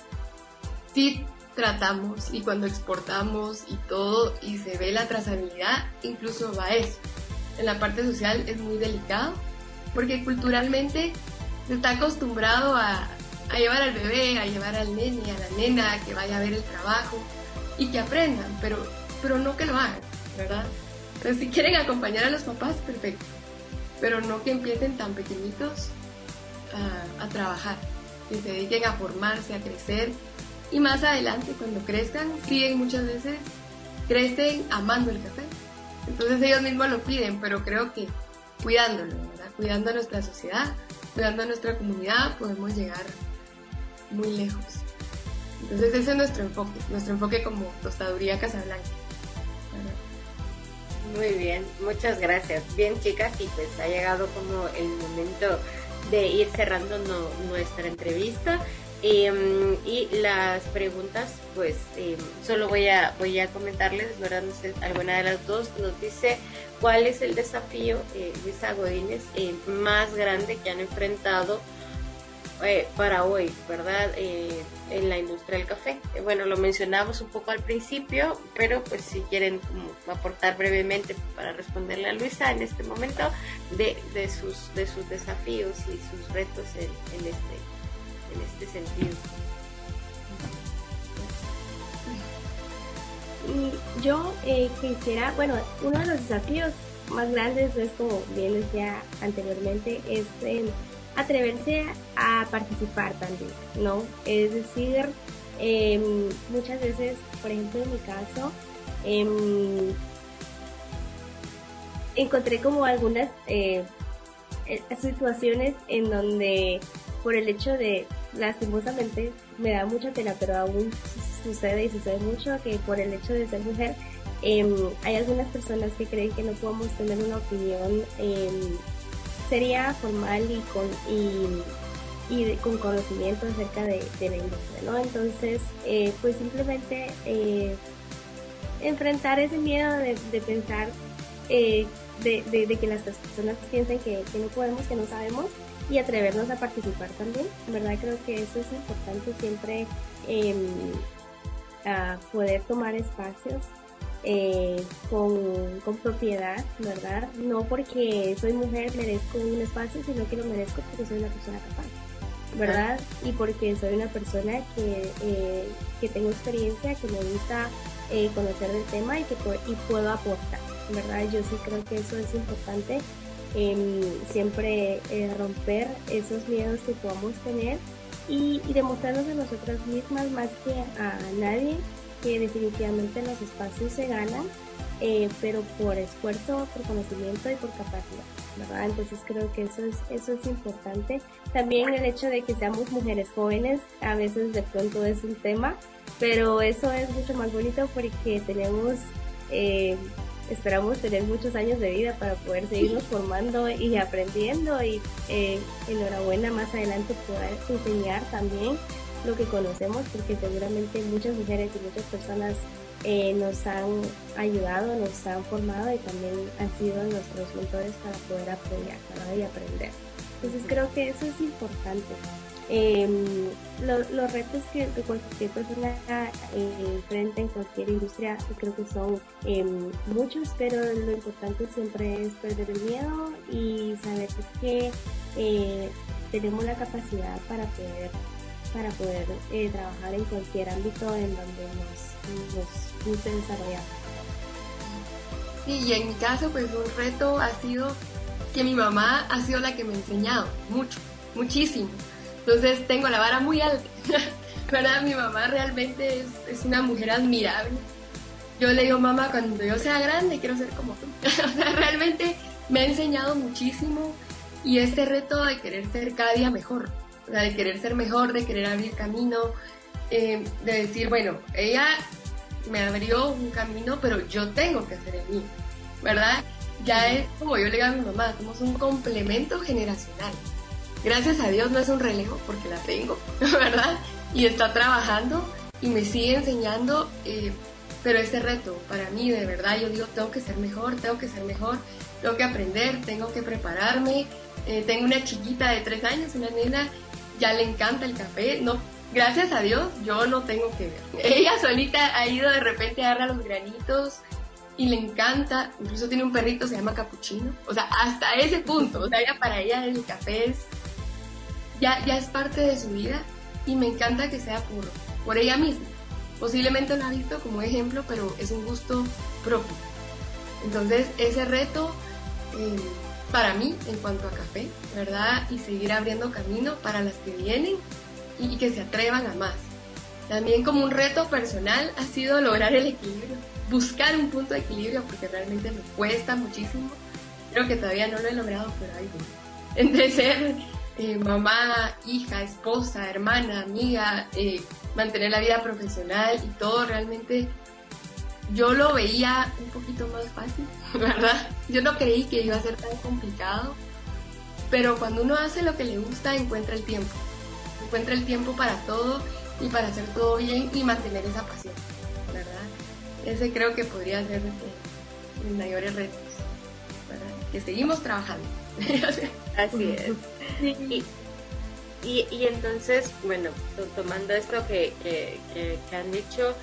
sí tratamos y cuando exportamos y todo y se ve la trazabilidad, incluso va eso. En la parte social es muy delicado, porque culturalmente se está acostumbrado a, a llevar al bebé, a llevar al nene, a la nena, que vaya a ver el trabajo y que aprendan, pero, pero no que lo hagan, ¿verdad? Entonces, si quieren acompañar a los papás, perfecto, pero no que empiecen tan pequeñitos a, a trabajar, que se dediquen a formarse, a crecer y más adelante, cuando crezcan, siguen muchas veces, crecen amando el café entonces ellos mismos lo piden, pero creo que cuidándolo, ¿verdad? Cuidando a nuestra sociedad, cuidando a nuestra comunidad, podemos llegar muy lejos. Entonces ese es nuestro enfoque, nuestro enfoque como tostaduría Casablanca. Muy bien, muchas gracias. Bien chicas, y pues ha llegado como el momento de ir cerrando nuestra entrevista. Em, y las preguntas, pues em, solo voy a, voy a comentarles, ¿verdad? No sé, alguna de las dos nos dice cuál es el desafío, eh, Luisa Godínez, eh, más grande que han enfrentado eh, para hoy, ¿verdad? Eh, en la industria del café. Eh, bueno, lo mencionamos un poco al principio, pero pues si quieren aportar brevemente para responderle a Luisa en este momento de, de, sus, de sus desafíos y sus retos en, en este, en este sentido. Yo quisiera, bueno, uno de los desafíos más grandes es como bien decía anteriormente, es el atreverse a participar también, ¿no? Es decir, em, muchas veces, por ejemplo, en mi caso, em, encontré como algunas eh, eh, situaciones en donde por el hecho de, lastimosamente, me da mucha pena, pero aún sucede y sucede mucho que por el hecho de ser mujer, em, hay algunas personas que creen que no podemos tener una opinión sería formal y con, y, con conocimiento acerca de, la industria, ¿no? Entonces, eh, pues simplemente eh, enfrentar ese miedo de, pensar eh, de, que las personas piensen que, no podemos, que no sabemos y atrevernos a participar también. En verdad creo que eso es importante siempre em, a poder tomar espacios eh, con, con, propiedad, ¿verdad? No porque soy mujer merezco un espacio, sino que lo merezco porque soy una persona capaz, ¿verdad? Y porque soy una persona que, eh, que tengo experiencia, que me gusta eh, conocer del tema y que y puedo aportar, ¿verdad? Yo sí creo que eso es importante, em, siempre romper esos miedos que podamos tener y, y demostrarnos a nosotras mismas más que a nadie que definitivamente los espacios se ganan, eh, pero por esfuerzo, por conocimiento y por capacidad, ¿verdad? Entonces creo que eso es, eso es importante. También el hecho de que seamos mujeres jóvenes, a veces de pronto es un tema, pero eso es mucho más bonito porque tenemos... Eh, esperamos tener muchos años de vida para poder seguirnos formando y aprendiendo y eh, enhorabuena más adelante poder enseñar también lo que conocemos, porque seguramente muchas mujeres y muchas personas eh, nos han ayudado, nos han formado y también han sido nuestros mentores para poder apoyar y aprender. Entonces creo que eso es importante. Em, los retos que, cualquier persona eh, enfrenta en cualquier industria creo que son em, muchos, pero lo importante siempre es perder el miedo y saber que eh, tenemos la capacidad para poder para poder eh, trabajar en cualquier ámbito en donde nos, nos guste desarrollar. Y en mi caso, pues un reto ha sido que mi mamá ha sido la que me ha enseñado mucho, muchísimo. Entonces tengo la vara muy alta. Para mi mamá realmente es, es, una mujer admirable. Yo le digo, mamá, cuando yo sea grande quiero ser como tú. o sea, realmente me ha enseñado muchísimo y este reto de querer ser cada día mejor de querer ser mejor, de querer abrir camino, eh, de decir, bueno, ella me abrió un camino, pero yo tengo que hacer el mío, ¿verdad? Ya es como yo le digo a mi mamá, somos un complemento generacional. Gracias a Dios no es un relevo porque la tengo, ¿verdad? Y está trabajando y me sigue enseñando, eh, pero ese reto para mí, de verdad, yo digo, tengo que ser mejor, tengo que ser mejor, tengo que aprender, tengo que prepararme. Eh, tengo una chiquita de tres años, una nena ya le encanta el café, no, gracias a Dios yo no tengo que ver. Ella solita ha ido de repente a dar los granitos y le encanta, incluso tiene un perrito, se llama Capuchino, o sea, hasta ese punto, o sea, ya para ella el café ya, ya es parte de su vida y me encanta que sea por, por ella misma. Posiblemente lo ha visto como ejemplo, pero es un gusto propio. Entonces, ese reto eh, para mí en cuanto a café, ¿verdad? Y seguir abriendo camino para las que vienen y que se atrevan a más. También como un reto personal ha sido lograr el equilibrio, buscar un punto de equilibrio porque realmente me cuesta muchísimo. Creo que todavía no lo he logrado, pero ahí. Entre ser eh, mamá, hija, esposa, hermana, amiga, eh, mantener la vida profesional y todo realmente yo lo veía un poquito más fácil, ¿verdad? Yo no creí que iba a ser tan complicado, pero cuando uno hace lo que le gusta, encuentra el tiempo. Encuentra el tiempo para todo y para hacer todo bien y mantener esa pasión, ¿verdad? Ese creo que podría ser mis mayores retos, ¿verdad? Que seguimos trabajando. Así es. Y, y entonces, bueno, tomando esto que, que, que, han dicho,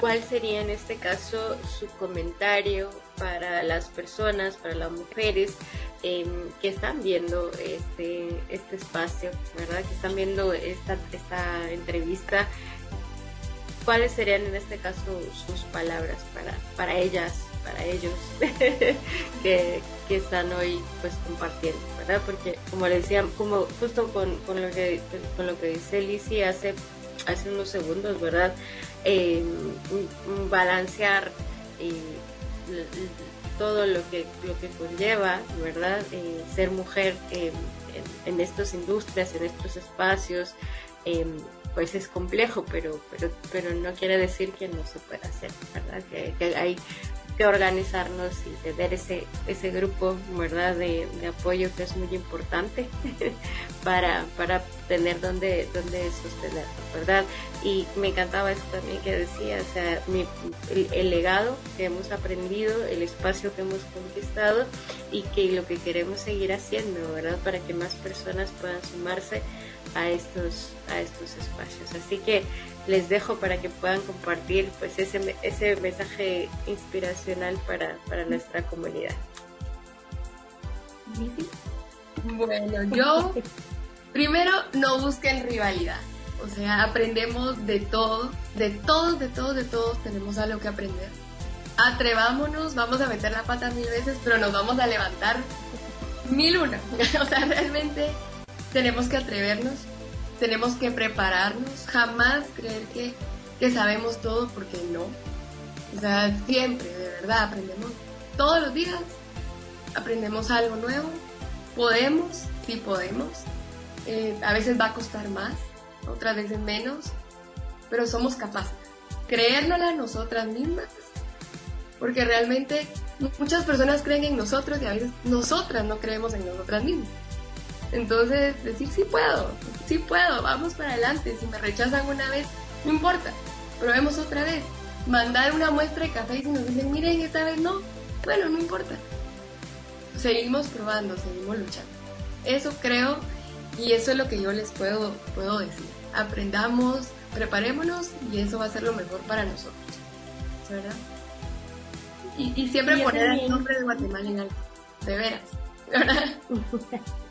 ¿cuál sería en este caso su comentario para las personas, para las mujeres em, que están viendo este, este espacio, ¿verdad? Que están viendo esta, esta entrevista. ¿Cuáles serían en este caso sus palabras para, para ellas, para ellos que, que, están hoy pues compartiendo, ¿verdad? Porque como le decía, como justo con, con lo que con lo que dice Lizzie hace hace unos segundos, ¿verdad? Eh, balancear eh, todo lo que lo que conlleva, ¿verdad? Eh, ser mujer en, en, estas industrias, en estos espacios, pues es complejo, pero, pero, pero no quiere decir que no se pueda hacer, ¿verdad? Que hay organizarnos y tener ese, ese grupo, ¿verdad? De, apoyo que es muy importante para, para tener donde, donde sostenerlo, ¿verdad? Y me encantaba eso también que decía, o sea, el, legado que hemos aprendido, el espacio que hemos conquistado y que lo que queremos seguir haciendo, ¿verdad? Para que más personas puedan sumarse a estos, a estos espacios. Así que les dejo para que puedan compartir pues ese, ese mensaje inspiracional para, para nuestra comunidad. Bueno, yo primero no busquen rivalidad. O sea, aprendemos de todo, de todos, de todos, de todos tenemos algo que aprender. Atrevámonos, vamos a meter la pata mil veces, pero nos vamos a levantar mil una. o sea, realmente tenemos que atrevernos, tenemos que prepararnos, jamás creer que, que sabemos todo porque no. O sea, siempre, de verdad, aprendemos todos los días, aprendemos algo nuevo, podemos, sí podemos, eh, a veces va a costar más, otras veces menos, pero somos capaces. Creérnosla nosotras mismas, porque realmente muchas personas creen en nosotros y a veces nosotras no creemos en nosotras mismas. Entonces, decir sí puedo, sí puedo, vamos para adelante. Si me rechazan una vez, no importa, probemos otra vez. Mandar una muestra de café y si nos dicen, miren, esta vez no, bueno, no importa. Seguimos probando, seguimos luchando. Eso creo y eso es lo que yo les puedo, puedo decir. Aprendamos, preparémonos y eso va a ser lo mejor para nosotros. ¿Verdad? Y, siempre poner el nombre de Guatemala en alto, de veras. ¿verdad?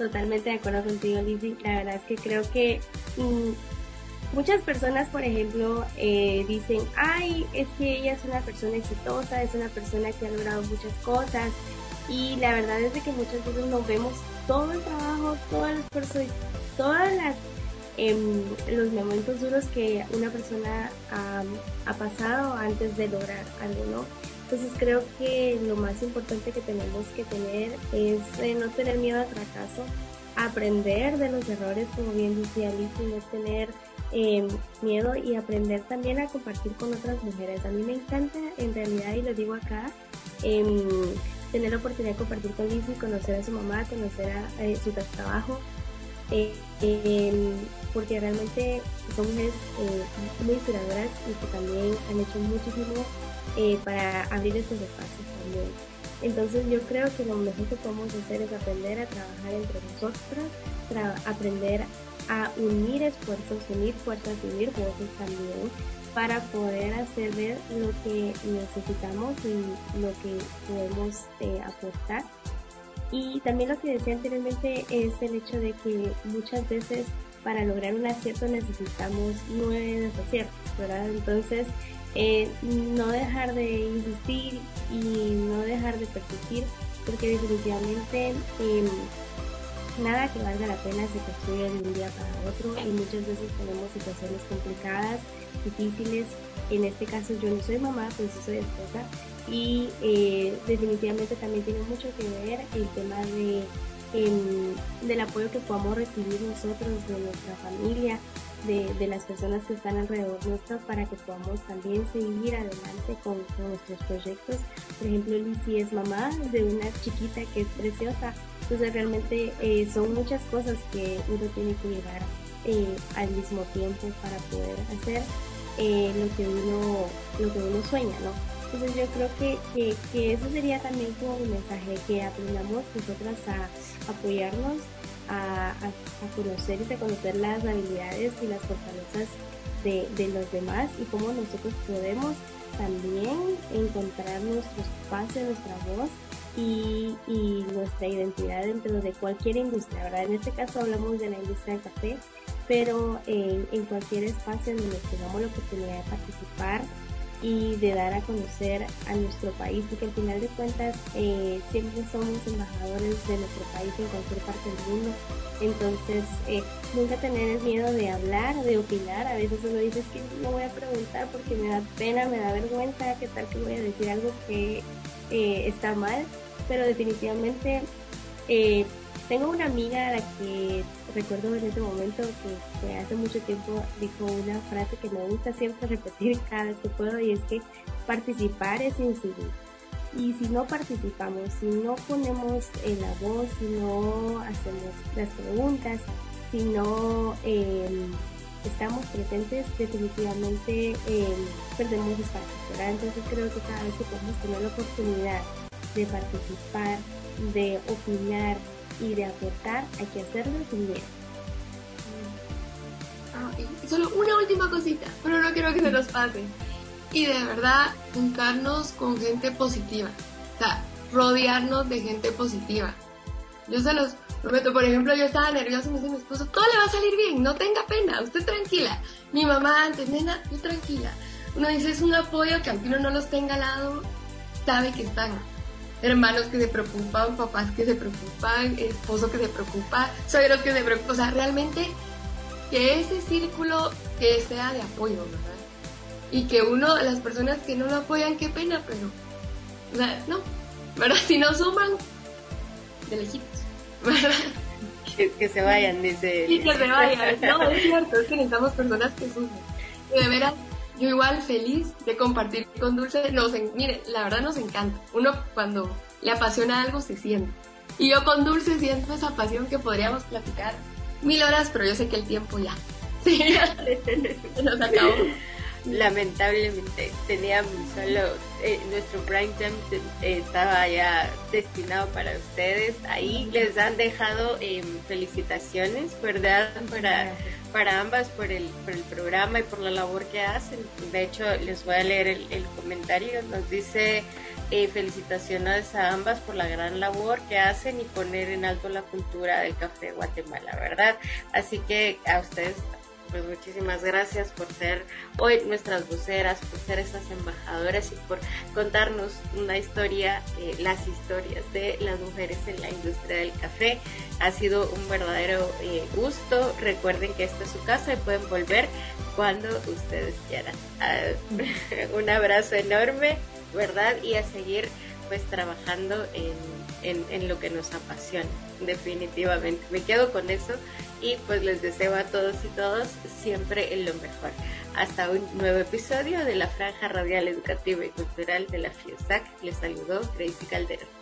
Totalmente de acuerdo contigo, Lizzie. La verdad es que creo que mm, muchas personas, por ejemplo, eh, dicen, ay, es que ella es una persona exitosa, es una persona que ha logrado muchas cosas. Y la verdad es de que muchas veces no vemos todo el trabajo, todo el esfuerzo y todas las em, los momentos duros que una persona ha pasado antes de lograr algo, ¿no? Entonces creo que lo más importante que tenemos que tener es eh, no tener miedo al fracaso, aprender de los errores, como bien decía Alicia, no tener em, miedo y aprender también a compartir con otras mujeres. A mí me encanta, en realidad, y lo digo acá, em, tener la oportunidad de compartir con Lizzie, conocer a su mamá, conocer a, eh, su trabajo, eh, em, porque realmente son mujeres muy inspiradoras y que también han hecho muchísimo eh, para abrir estos espacios también. Entonces yo creo que lo mejor que podemos hacer es aprender a trabajar entre nosotras, aprender a unir esfuerzos, unir fuerzas, unir voces también para poder hacer ver lo que necesitamos y lo que podemos eh, aportar. Y también lo que decía anteriormente es el hecho de que muchas veces para lograr un acierto necesitamos nueve desaciertos, ¿verdad? Entonces eh, no dejar de insistir y no dejar de persistir, porque definitivamente em, nada que valga la pena se construye de un día para otro y muchas veces tenemos situaciones complicadas, difíciles. En este caso yo no soy mamá, pues soy esposa y eh, definitivamente también tiene mucho que ver el tema de em, del apoyo que podamos recibir nosotros de nuestra familia, de, las personas que están alrededor nuestro para que podamos también seguir adelante con, nuestros proyectos. Por ejemplo, Lizzie es mamá de una chiquita que es preciosa. Entonces realmente eh, son muchas cosas que uno tiene que llevar eh, al mismo tiempo para poder hacer eh, lo, que uno, lo que uno sueña, ¿no? Entonces yo creo que, que, que eso sería también como un mensaje, que aprendamos nosotras a apoyarnos, a, conocer y reconocer las habilidades y las fortalezas de, de los demás y cómo nosotros podemos también encontrar nuestro espacio, nuestra voz y, y, nuestra identidad dentro de cualquier industria, ¿verdad? En este caso hablamos de la industria del café, pero en, en cualquier espacio donde tengamos la oportunidad de participar y de dar a conocer a nuestro país, porque al final de cuentas eh, siempre somos embajadores de nuestro país en cualquier parte del mundo. Entonces, eh, nunca tener el miedo de hablar, de opinar. A veces uno dice que no voy a preguntar porque me da pena, me da vergüenza, qué tal que voy a decir algo que eh, está mal, pero definitivamente tengo una amiga a la que recuerdo en ese momento que, hace mucho tiempo dijo una frase que me gusta siempre repetir cada vez que puedo y es que participar es incidir. Y si no participamos, si no ponemos en la voz, si no hacemos las preguntas, si no em, estamos presentes, definitivamente eh, perdemos espacio. Entonces creo que cada vez que podemos tener la oportunidad de participar, de opinar, y de aportar hay que hacerlo sin miedo. Ah, solo una última cosita, pero no quiero que se nos pase. Y de verdad, juntarnos con gente positiva. O sea, rodearnos de gente positiva. Yo se los prometo, por ejemplo, yo estaba nerviosa y me dice mi esposo, todo le va a salir bien, no tenga pena, usted tranquila. Mi mamá antes, nena, tú tranquila. Uno dice, es un apoyo que aunque uno no los tenga al lado, sabe que están hermanos que se preocupan, papás que se preocupan, esposo que se preocupa, suegros que se preocupan, o sea, realmente que ese círculo que sea de apoyo, ¿verdad? Y que uno, las personas que no lo apoyan, qué pena, pero, o sea, no, ¿verdad? Si no suman, de lejitos, ¿verdad? Que, se vayan, dice. Sí, que se vayan, no, es cierto, es que necesitamos personas que sumen. Y de veras, yo igual feliz de compartir con Dulce. Nos, mire, la verdad nos encanta. Uno cuando le apasiona algo se siente. Y yo con Dulce siento esa pasión que podríamos platicar mil horas, pero yo sé que el tiempo ya. Sí, ya nos acabó. Lamentablemente teníamos solo eh, nuestro prime time eh, estaba ya destinado para ustedes. Ahí les han dejado em, felicitaciones, ¿verdad? Para para ambas por el, por el programa y por la labor que hacen. De hecho, les voy a leer el, comentario. Nos dice eh, felicitaciones a ambas por la gran labor que hacen y poner en alto la cultura del café de Guatemala, ¿verdad? Así que a ustedes pues muchísimas gracias por ser hoy nuestras voceras, por ser esas embajadoras y por contarnos una historia, eh, las historias de las mujeres en la industria del café. Ha sido un verdadero eh, gusto. Recuerden que esta es su casa y pueden volver cuando ustedes quieran. Ah, un abrazo enorme, ¿verdad? Y a seguir pues trabajando en, en, lo que nos apasiona, definitivamente. Me quedo con eso y pues les deseo a todos y todas siempre lo mejor. Hasta un nuevo episodio de la Franja Radial Educativa y Cultural de la FIESAC. Les saludó Gracie Calderón.